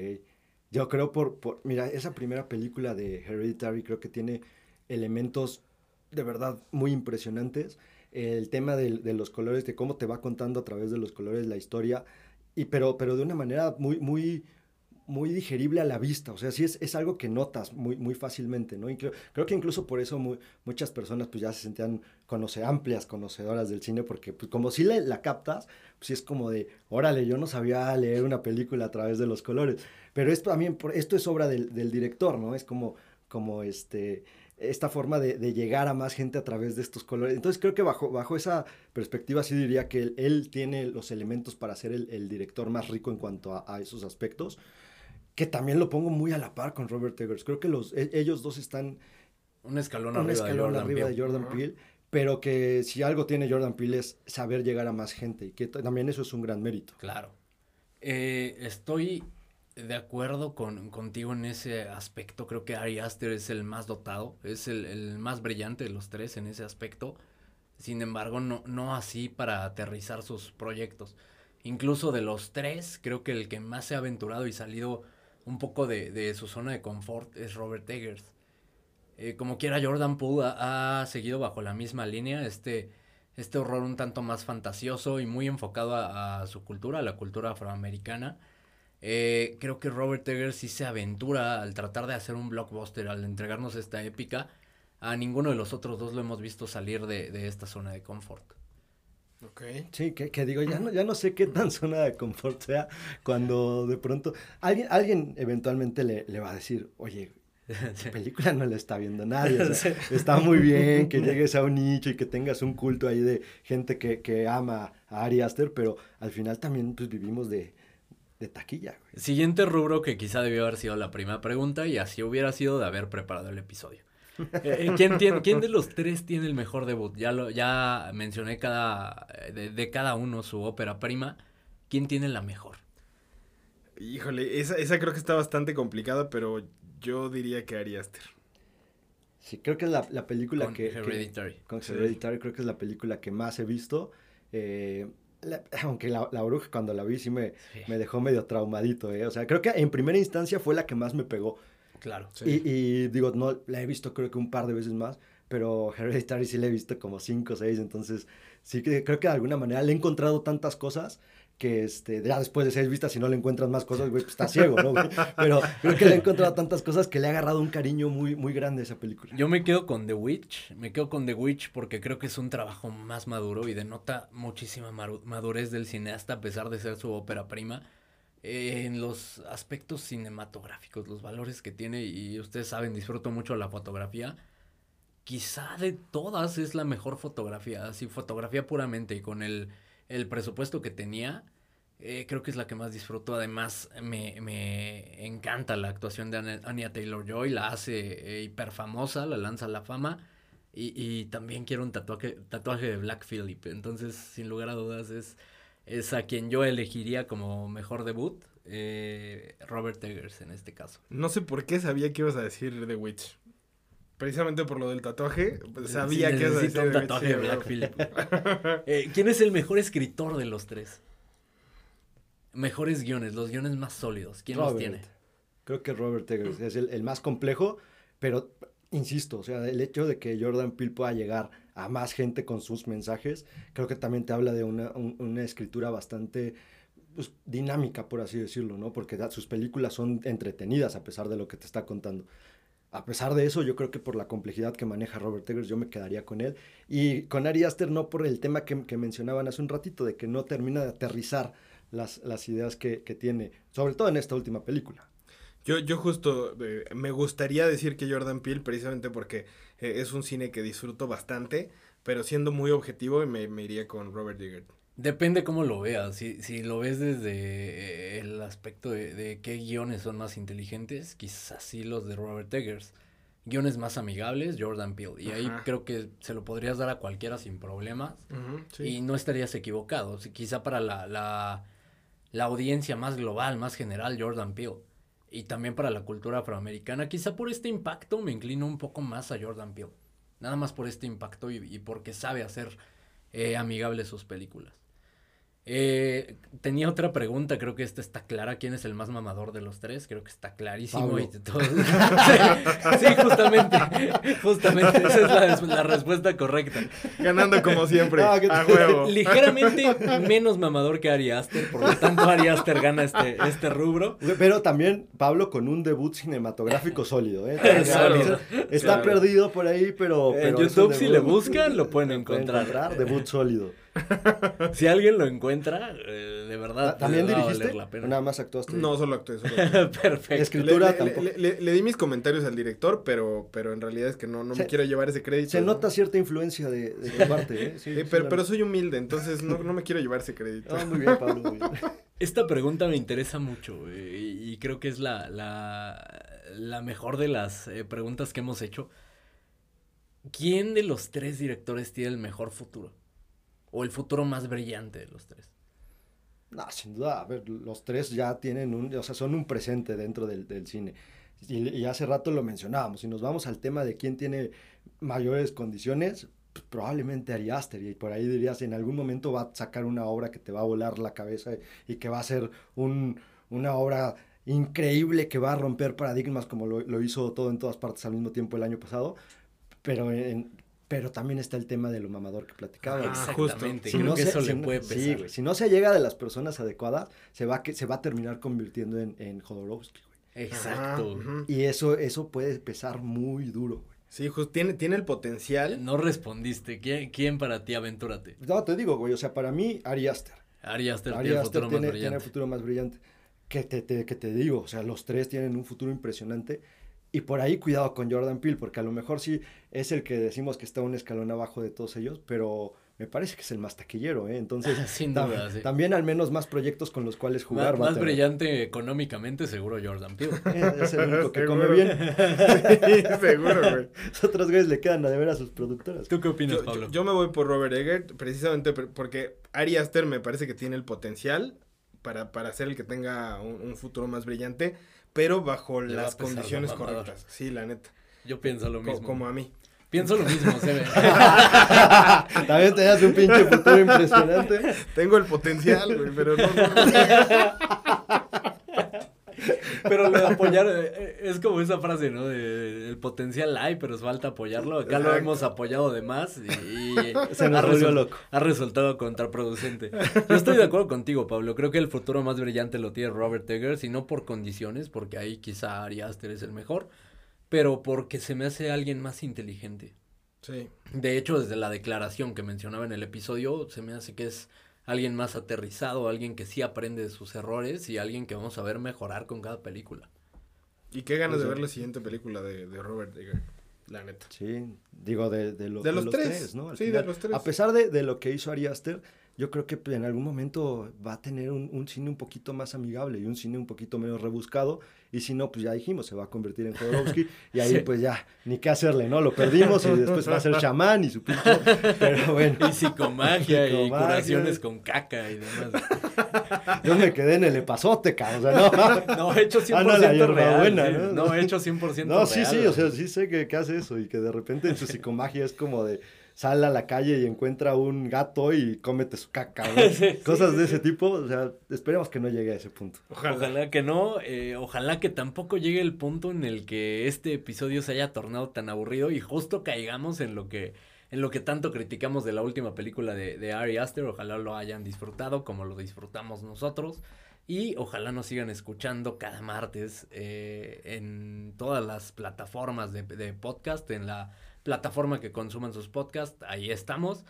Yo creo por, por, mira, esa primera película de Hereditary creo que tiene elementos de verdad muy impresionantes. El tema de, de los colores, de cómo te va contando a través de los colores la historia, y pero, pero de una manera muy, muy, muy digerible a la vista, o sea, sí es, es algo que notas muy, muy fácilmente, ¿no? Creo, creo, que incluso por eso muchas personas pues ya se sentían conoce, amplias conocedoras del cine, porque pues como si la captas, pues es como de, órale, yo no sabía leer una película a través de los colores, pero esto también, esto es obra del, del director, ¿no? Es como, como este, esta forma de, llegar a más gente a través de estos colores. Entonces creo que bajo, bajo esa perspectiva sí diría que él, tiene los elementos para ser el, el, director más rico en cuanto a esos aspectos que también lo pongo muy a la par con Robert Eggers. Creo que los, e, ellos dos están un escalón, un arriba, escalón de Jordan arriba Peele. de Jordan Peele, pero que si algo tiene Jordan Peele es saber llegar a más gente y que también eso es un gran mérito. Claro. Eh, estoy de acuerdo con, contigo en ese aspecto. Creo que Ari Aster es el más dotado, es el, el más brillante de los tres en ese aspecto. Sin embargo, no, no así para aterrizar sus proyectos. Incluso de los tres, creo que el que más se ha aventurado y salido un poco de, de su zona de confort es Robert Eggers. Eh, como quiera, Jordan Poole ha, seguido bajo la misma línea, este, este horror un tanto más fantasioso y muy enfocado a, a su cultura, a la cultura afroamericana. Eh, creo que Robert Eggers sí se aventura al tratar de hacer un blockbuster, al entregarnos esta épica. A ninguno de los otros dos lo hemos visto salir de, de esta zona de confort. Sí, que, que, digo, ya no, ya no sé qué tan zona de confort sea cuando de pronto alguien, alguien eventualmente le, le va a decir, oye, la película no la está viendo nadie. O sea, sí. Está muy bien que llegues a un nicho y que tengas un culto ahí de gente que, que ama a Ari Aster, pero al final también pues vivimos de, de taquilla. Güey. Siguiente rubro que quizá debió haber sido la primera pregunta y así hubiera sido de haber preparado el episodio. Eh, ¿quién, tiene, ¿Quién de los tres tiene el mejor debut? Ya, lo, ya mencioné cada, de, de cada uno su ópera prima. ¿Quién tiene la mejor? Híjole, esa, esa creo que está bastante complicada, pero yo diría que Ari Aster. Sí, creo que es la, la película con que... Hereditary. Que, con Hereditary creo que es la película que más he visto. Eh, la, aunque la, la, bruja cuando la vi sí me, sí me, dejó medio traumadito, ¿eh? O sea, creo que en primera instancia fue la que más me pegó. Claro. Sí. Y, y, digo, no, la he visto creo que un par de veces más, pero Hereditary sí la he visto como cinco o seis, entonces sí que creo que de alguna manera le he encontrado tantas cosas que este, ya después de seis vistas, si no le encuentras más cosas, güey, pues está ciego, ¿no? güey? Pero creo que le he encontrado tantas cosas que le ha agarrado un cariño muy, muy grande a esa película. Yo me quedo con The Witch, me quedo con The Witch porque creo que es un trabajo más maduro y denota muchísima madurez del cineasta a pesar de ser su ópera prima. Eh, en los aspectos cinematográficos, los valores que tiene y ustedes saben, disfruto mucho la fotografía. Quizá de todas es la mejor fotografía, así fotografía puramente y con el, el presupuesto que tenía, eh, creo que es la que más disfruto. Además, me, me encanta la actuación de Anya, Taylor-Joy, la hace eh, hiper famosa, la lanza a la fama. Y, y también quiero un tatuaje, tatuaje de Black Phillip. Entonces, sin lugar a dudas, es, es a quien yo elegiría como mejor debut. eh, Robert Eggers en este caso. No sé por qué sabía que ibas a decir The Witch. Precisamente por lo del tatuaje, pues, sabía Sí, que ibas a decir The Witch, tatuaje sí, de Black güey. Phillip. Eh, ¿Quién es el mejor escritor de los tres? Mejores guiones, los guiones más sólidos. ¿Quién los tiene? Creo que Robert Eggers es el, el más complejo, pero insisto, o sea, el hecho de que Jordan Peele pueda llegar a más gente con sus mensajes, creo que también te habla de una, un- una escritura bastante pues, dinámica, por así decirlo, ¿no? Porque sus películas son entretenidas a pesar de lo que te está contando. A pesar de eso, yo creo que por la complejidad que maneja Robert Eggers, yo me quedaría con él. Y con Ari Aster no por el tema que, que mencionaban hace un ratito, de que no termina de aterrizar las, las ideas que, que tiene, sobre todo en esta última película. Yo, yo justo eh, me gustaría decir que Jordan Peele, precisamente porque eh, es un cine que disfruto bastante, pero siendo muy objetivo me, me iría con Robert Eggers. Depende cómo lo veas. Si, si lo ves desde eh, el aspecto de, de qué guiones son más inteligentes, quizás sí los de Robert Eggers. Guiones más amigables, Jordan Peele. Y ahí creo que se lo podrías dar a cualquiera sin problemas. sí. Y no estarías equivocado. Si quizá para la, la, la audiencia más global, más general, Jordan Peele. Y también para la cultura afroamericana, quizá por este impacto me inclino un poco más a Jordan Peele. Nada más por este impacto y, y porque sabe hacer eh, amigables sus películas. Eh, tenía otra pregunta, creo que esta está clara. ¿Quién es el más mamador de los tres? Creo que está clarísimo. Pablo. y todo- sí, sí, justamente. Justamente, esa es la, la respuesta correcta. Ganando como siempre, Ah, ¿qué a huevo. Ligeramente menos mamador que Ari Aster, por lo tanto Ari Aster gana este, este rubro. Pero también Pablo con un debut cinematográfico sólido, ¿eh? Sólido, Está claro. perdido por ahí, pero... En YouTube, si le buscan, lo pueden Lo pueden encontrar. Debut sólido. Si alguien lo encuentra, eh, de verdad. ¿También a dirigiste? valer la pena. ¿O nada más actuaste? No, solo actué. Solo actué. Perfecto. Le, Escritura le- tampoco. le- le- le di mis comentarios al director, pero, pero en realidad es que no, no Se- me quiero llevar ese crédito. Se ¿no? nota cierta influencia de, de tu parte, ¿eh? Sí, Eh, sí, pero, pero soy humilde, entonces no, no me quiero llevar ese crédito. Ah, muy bien, Pablo, muy bien. Esta pregunta me interesa mucho eh, y, y creo que es la, la, la mejor de las eh, preguntas que hemos hecho. ¿Quién de los tres directores tiene el mejor futuro? O el futuro más brillante de los tres. No, sin duda, a ver, los tres ya tienen un, o sea, son un presente dentro del, del cine. Y, y hace rato lo mencionábamos, si nos vamos al tema de quién tiene mayores condiciones, pues, probablemente Ari Aster, y por ahí dirías, en algún momento va a sacar una obra que te va a volar la cabeza y que va a ser un, una obra increíble que va a romper paradigmas como lo, lo hizo todo en todas partes al mismo tiempo el año pasado, pero, en- pero también está el tema de lo mamador que platicaba. Ah. Exactamente. Si Creo no que se- eso si le puede sí, pesar. güey, si no se llega de las personas adecuadas, se va, que, se va a terminar convirtiendo en, en Jodorowsky, güey. Exacto. Ajá. Y eso, eso puede pesar muy duro, güey. Sí, justo tiene, tiene el potencial. No respondiste. ¿Quién, quién para ti aventúrate? No, te digo, güey, o sea, para mí, Ari Aster. Ari Aster Ari tiene el futuro tiene, más tiene el brillante. futuro más brillante. Que te, te- que te digo, o sea, los tres tienen un futuro impresionante. Y por ahí cuidado con Jordan Peele, porque a lo mejor sí es el que decimos que está un escalón abajo de todos ellos, pero me parece que es el más taquillero, ¿eh? Entonces, Sin sí. también al menos más proyectos con los cuales jugar. Más, brillante económicamente, seguro Jordan Peele. Eh, Es el único que Seguro. come bien. Sí, seguro, güey. Los otros güeyes le quedan a deber a sus productoras. ¿Tú qué opinas, Yo, Pablo? yo- yo me voy por Robert Eggert, precisamente porque Ari Aster me parece que tiene el potencial para, para ser el que tenga un, un futuro más brillante, pero bajo Le las condiciones la correctas. Sí, la neta. Yo pienso lo Co- mismo. como a mí. Pienso lo mismo, se ve. También tenías un pinche futuro impresionante. Tengo el potencial, güey, pero no, no, no. Pero lo de apoyar eh, eh, es como esa frase, ¿no? De, el potencial hay, pero falta apoyarlo. Acá lo hemos apoyado de más y, y Se nos ha, volvió result- loco. ha resultado contraproducente. Yo estoy de acuerdo contigo, Pablo. Creo que el futuro más brillante lo tiene Robert Eggers y no por condiciones, porque ahí quizá Ari Aster es el mejor, pero porque se me hace alguien más inteligente. Sí. De hecho, desde la declaración que mencionaba en el episodio, se me hace que es alguien más aterrizado, alguien que sí aprende de sus errores y alguien que vamos a ver mejorar con cada película. Y qué ganas de ver la siguiente película de, de Robert Eggers. La neta. Sí, digo, de, de, lo- De los tres. ¿no? Al Sí, de los tres. A pesar de, de lo que hizo Ari Aster, yo creo que en algún momento va a tener un, un cine un poquito más amigable y un cine un poquito menos rebuscado. Y si no, pues ya dijimos, se va a convertir en Jodorowsky. Y ahí, Sí. pues ya, ni qué hacerle, ¿no? Lo perdimos y después va a ser chamán y su pinche. Pero bueno, Y psicomagia y curaciones con caca y demás. yo me quedé en el epazote, cabrón. O sea, no. No, hecho 100% Ah, no, la real. sí. ¿no? No, hecho 100% No, sí, real. sí, o sea, sí sé que, que hace eso y que de repente en su psicomagia es como de sale a la calle y encuentra un gato y cómete su caca, ¿no? Sí, Cosas sí, de sí. ese tipo, o sea, esperemos que no llegue a ese punto. Ojalá. Ojalá que no, eh, ojalá que tampoco llegue el punto en el que este episodio se haya tornado tan aburrido y justo caigamos en lo que, en lo que tanto criticamos de la última película de, de Ari Aster, ojalá lo hayan disfrutado como lo disfrutamos nosotros y ojalá nos sigan escuchando cada martes eh, en todas las plataformas de, de podcast, en la plataforma que consuman sus podcasts, ahí estamos.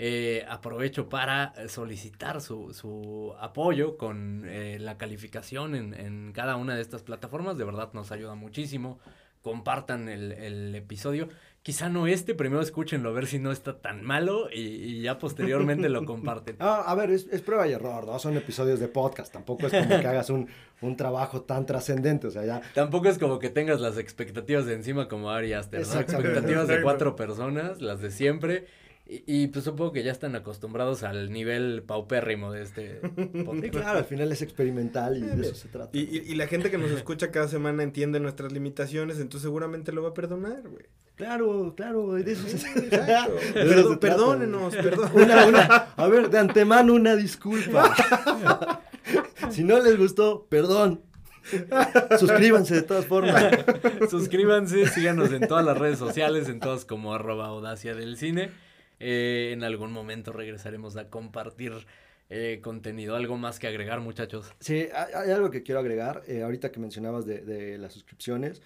Eh, aprovecho para solicitar su, su apoyo con eh, la calificación en, en cada una de estas plataformas. De verdad nos ayuda muchísimo. Compartan el, el episodio. Quizá no este, primero escúchenlo a ver si no está tan malo y, y ya posteriormente lo comparten. Ah, a ver, es, es prueba y error, ¿no? Son episodios de podcast, tampoco es como que hagas un, un trabajo tan trascendente, o sea, ya... Tampoco es como que tengas las expectativas de encima como Ari Aster, ¿no? Expectativas de Exacto. cuatro personas, las de siempre. Y, y, pues supongo que ya están acostumbrados al nivel paupérrimo de este Sí, podcast. claro, al final es experimental y de eso se trata. Y, y- y la gente que nos escucha cada semana entiende nuestras limitaciones, entonces seguramente lo va a perdonar, güey. Claro, claro, de eso eso se Perdón- perdónenos, perdón. Una, una, a ver, de antemano una disculpa. si no les gustó, perdón. Suscríbanse de todas formas. Suscríbanse, síganos en todas las redes sociales, en todas como arroba audacia del cine. Eh, en algún momento regresaremos a compartir eh, contenido. ¿Algo más que agregar, muchachos? Sí, hay, hay algo que quiero agregar. eh, ahorita que mencionabas de, de las suscripciones.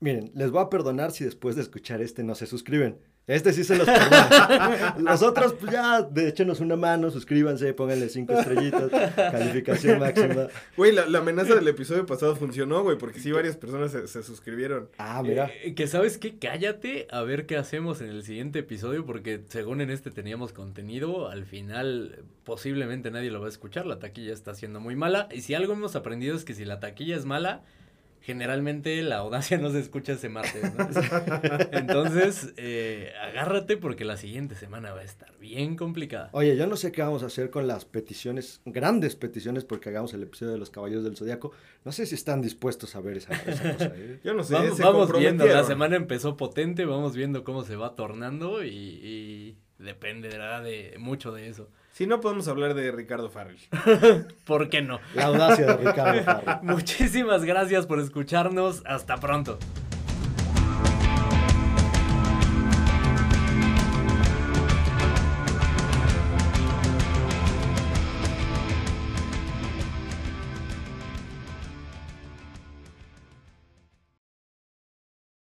Miren, les voy a perdonar si después de escuchar este no se suscriben. Este sí se los perdono. Los otros, pues ya, de échenos una mano, suscríbanse, pónganle cinco estrellitas, calificación máxima. Güey, la, la amenaza del episodio pasado funcionó, güey, porque sí varias personas se, se suscribieron. Ah, mira. Eh, que sabes qué, cállate a ver qué hacemos en el siguiente episodio, porque según en este teníamos contenido, al final posiblemente nadie lo va a escuchar, la taquilla está siendo muy mala, y si algo hemos aprendido es que si la taquilla es mala, generalmente la audacia no se escucha ese martes, ¿no? Entonces, eh, agárrate porque la siguiente semana va a estar bien complicada. Oye, yo no sé qué vamos a hacer con las peticiones, grandes peticiones, porque hagamos el episodio de los Caballeros del Zodiaco. No sé si están dispuestos a ver esa, esa cosa. ¿eh? Yo no sé, Vamos, se vamos viendo, la semana empezó potente, vamos viendo cómo se va tornando y, y dependerá de mucho de eso. Si no, podemos hablar de Ricardo Farrell. ¿Por qué no? La audacia de Ricardo Farrell. Muchísimas gracias por escucharnos. Hasta pronto.